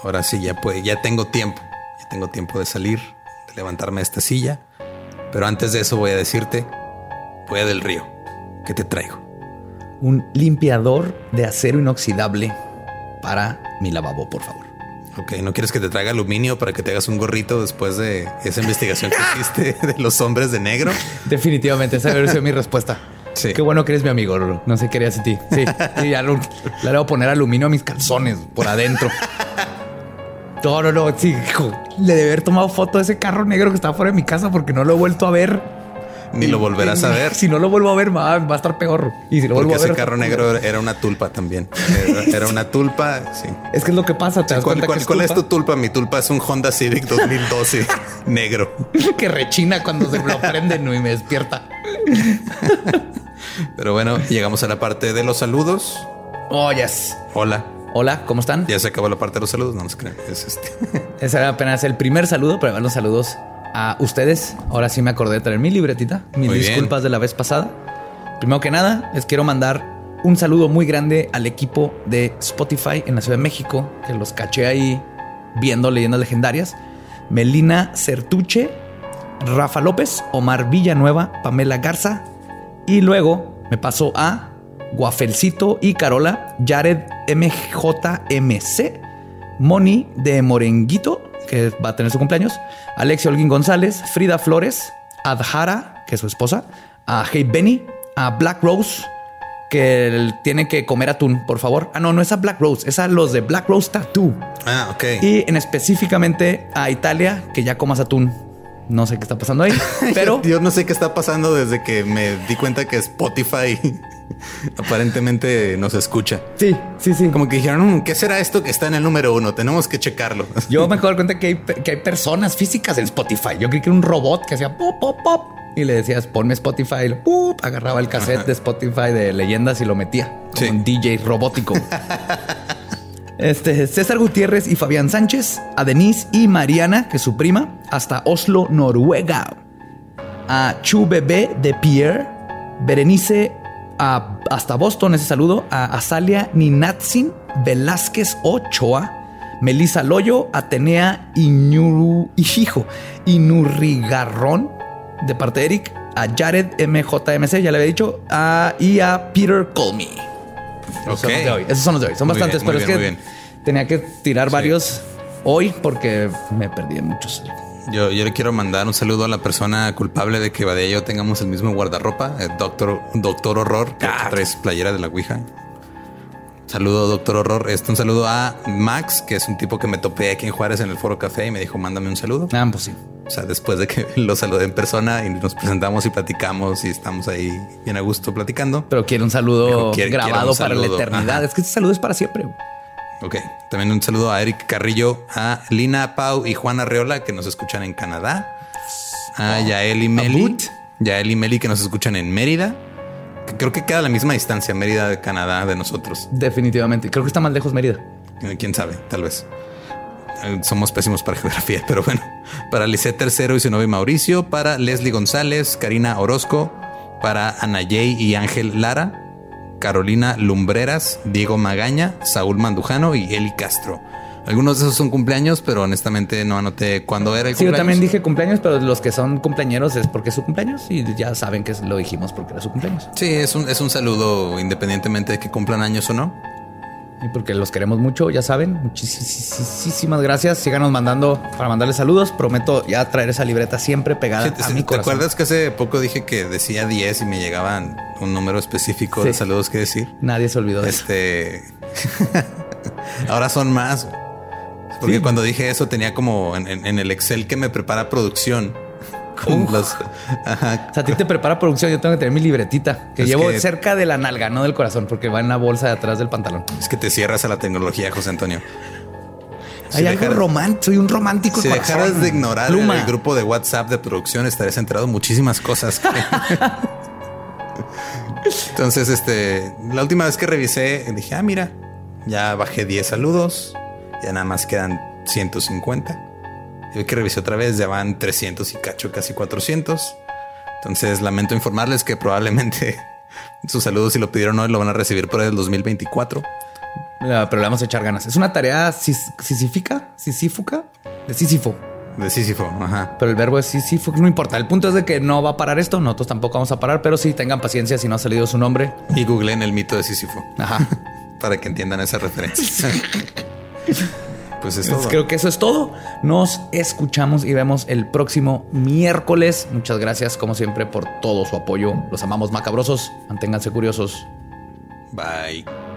ahora sí ya puede, ya tengo tiempo, ya tengo tiempo de salir, de levantarme de esta silla. Pero antes de eso voy a decirte, voy a del río, ¿qué te traigo? Un limpiador de acero inoxidable para mi lavabo, por favor. Ok, ¿no quieres que te traiga aluminio para que te hagas un gorrito después de esa investigación que [laughs] hiciste de los hombres de negro? Definitivamente, esa debe ser mi respuesta. Sí. Qué bueno que eres mi amigo. No sé qué harías sin ti. Sí, sí ya lo- le debo poner aluminio a mis calzones por adentro. No, no, no. Sí, hijo. Le debe haber tomado foto de ese carro negro que estaba fuera de mi casa porque no lo he vuelto a ver. Ni lo volverás [laughs] a ver. Si no lo vuelvo a ver, va, a estar peor. Y si lo vuelvo Porque a ver. ese carro negro era una tulpa también. Era, era una tulpa, sí. Es que es lo que pasa. Te das ¿Cuál, que cuál es tu tulpa? Mi tulpa es un Honda Civic 2012 [laughs] negro. [laughs] que rechina cuando se lo prenden y me despierta. Pero bueno, llegamos a la parte de los saludos. Oh, yes. Hola. Hola, ¿cómo están? Ya se acabó la parte de los saludos, no nos crean. Es este. Ese era apenas el primer saludo, pero los saludos a ustedes. Ahora sí me acordé de traer mi libretita. Mis Muy bien. disculpas de la vez pasada. Primero que nada, les quiero mandar un saludo muy grande al equipo de Spotify en la Ciudad de México, que los caché ahí viendo leyendas legendarias. Melina Certuche, Rafa López, Omar Villanueva, Pamela Garza. Y luego me pasó a Guafelcito y Carola, Jared MJMC, Moni de Morenguito, que va a tener su cumpleaños, Alexia Holguín González, Frida Flores, Adhara, que es su esposa, a Hey Benny, a Black Rose, que tiene que comer atún, por favor. Ah, no, no es a Black Rose, es a los de Black Rose Tattoo. Ah, ok. Y en específicamente a Italia, que ya comas atún. No sé qué está pasando ahí, [laughs] pero Yo no sé qué está pasando desde que me di cuenta que Spotify [laughs] aparentemente nos escucha. sí, sí, sí. Como que dijeron, "Mm, ¿qué será esto que está en el número uno? Tenemos que checarlo. [laughs] Yo me acabo de cuenta que hay, que hay personas físicas en Spotify. Yo creí que era un robot que hacía pop, pop, pop. Y le decías, ponme Spotify. Y lo, agarraba el cassette de Spotify de leyendas y lo metía. Como Sí. un DJ robótico. [laughs] Este, César Gutiérrez y Fabián Sánchez, a Denise y Mariana, que es su prima, hasta Oslo, Noruega. A Chu Bebé de Pierre, Berenice a- hasta Boston, ese saludo. A Azalia Ninatsin Velázquez Ochoa, Melissa Loyo, Atenea Iñuru, Hijo, Inurrigarrón, de parte de Eric, a Jared MJMC, ya le había dicho, a- y a Peter Colmy. Esos son los de hoy. Esos son los de hoy. Son Muy bastantes, bien, pero bien, es que tenía que tirar varios hoy porque me perdí en muchos. Yo, yo le quiero mandar un saludo a la persona culpable de que Badía y yo tengamos el mismo guardarropa, el doctor, doctor Horror, que traes playera de la Ouija. Saludo, doctor Horror. Este un saludo a Max, que es un tipo que me topé aquí en Juárez en el Foro Café y me dijo, mándame un saludo. Ah, pues sí. O sea, después de que [laughs] lo saludé en persona y nos presentamos y platicamos y estamos ahí bien a gusto platicando. Pero quiero un saludo Dijo, quiere- grabado un para la eternidad. Ajá. Es que este saludo es para siempre. Ok. También un saludo a Eric Carrillo, a Lina Pau y Juana Reola, que nos escuchan en Canadá. A Yael y Meli. Yael y Meli, que nos escuchan en Mérida. Que Creo que queda a la misma distancia, Mérida de Canadá, de nosotros. Definitivamente. Creo que está más lejos Mérida. Eh, Quién sabe, tal vez. Eh, Somos pésimos para [laughs] geografía, pero bueno. Para Lisette Tercero y su novio Mauricio. Para Leslie González, Karina Orozco. Para Anayey y Ángel Lara. Carolina Lumbreras, Diego Magaña, Saúl Mandujano y Eli Castro. Algunos de esos son cumpleaños, pero honestamente no anoté cuándo era el Sí, yo cumpleaños. también dije cumpleaños, pero los que son cumpleañeros es porque es su cumpleaños y ya saben que lo dijimos porque era su cumpleaños. Sí, es un, es un saludo independientemente de que cumplan años o no. Y porque los queremos mucho, ya saben. Muchísimas gracias. Síganos mandando para mandarles saludos. Prometo ya traer esa libreta siempre pegada Sí, a sí, mi ¿Te acuerdas que hace poco dije que decía 10 y me llegaban un número específico de saludos que decir? Nadie se olvidó de eso. Este. [laughs] Ahora son más. Porque cuando dije eso tenía como en, en- en el Excel que me prepara producción. Con los. Ajá. O sea, a ti te prepara producción. Yo tengo que tener mi libretita que Es llevo que- cerca de la nalga, no del corazón, porque va en la bolsa de atrás del pantalón. Es que te cierras a la tecnología, José Antonio. Hay algo romántico. Soy un romántico. Si corazón. dejaras de ignorar Pluma. el grupo de WhatsApp de producción, estarías enterado en muchísimas cosas. [laughs] Entonces, este, la última vez que revisé, dije, ah, mira, ya bajé 10 saludos, ya nada más quedan 150. Hoy que revisé otra vez, ya van 300 y cacho, casi 400. Entonces, lamento informarles que probablemente [laughs] sus saludos, si lo pidieron hoy, lo van a recibir por el 2024. Mira, Pero le vamos a echar ganas. Es una tarea sis- sisífica, sisífuca, de Sísifo. De Sísifo, ajá. Pero el verbo es Sísifo, no importa. El punto es de que no va a parar esto. Nosotros tampoco vamos a parar, pero sí tengan paciencia si no ha salido su nombre. Y googleen el mito de Sísifo Ajá. [laughs] para que entiendan esa referencia. [laughs] pues es todo. Creo que eso es todo. Nos escuchamos y vemos el próximo miércoles. Muchas gracias, como siempre, por todo su apoyo. Los amamos macabrosos. Manténganse curiosos. Bye.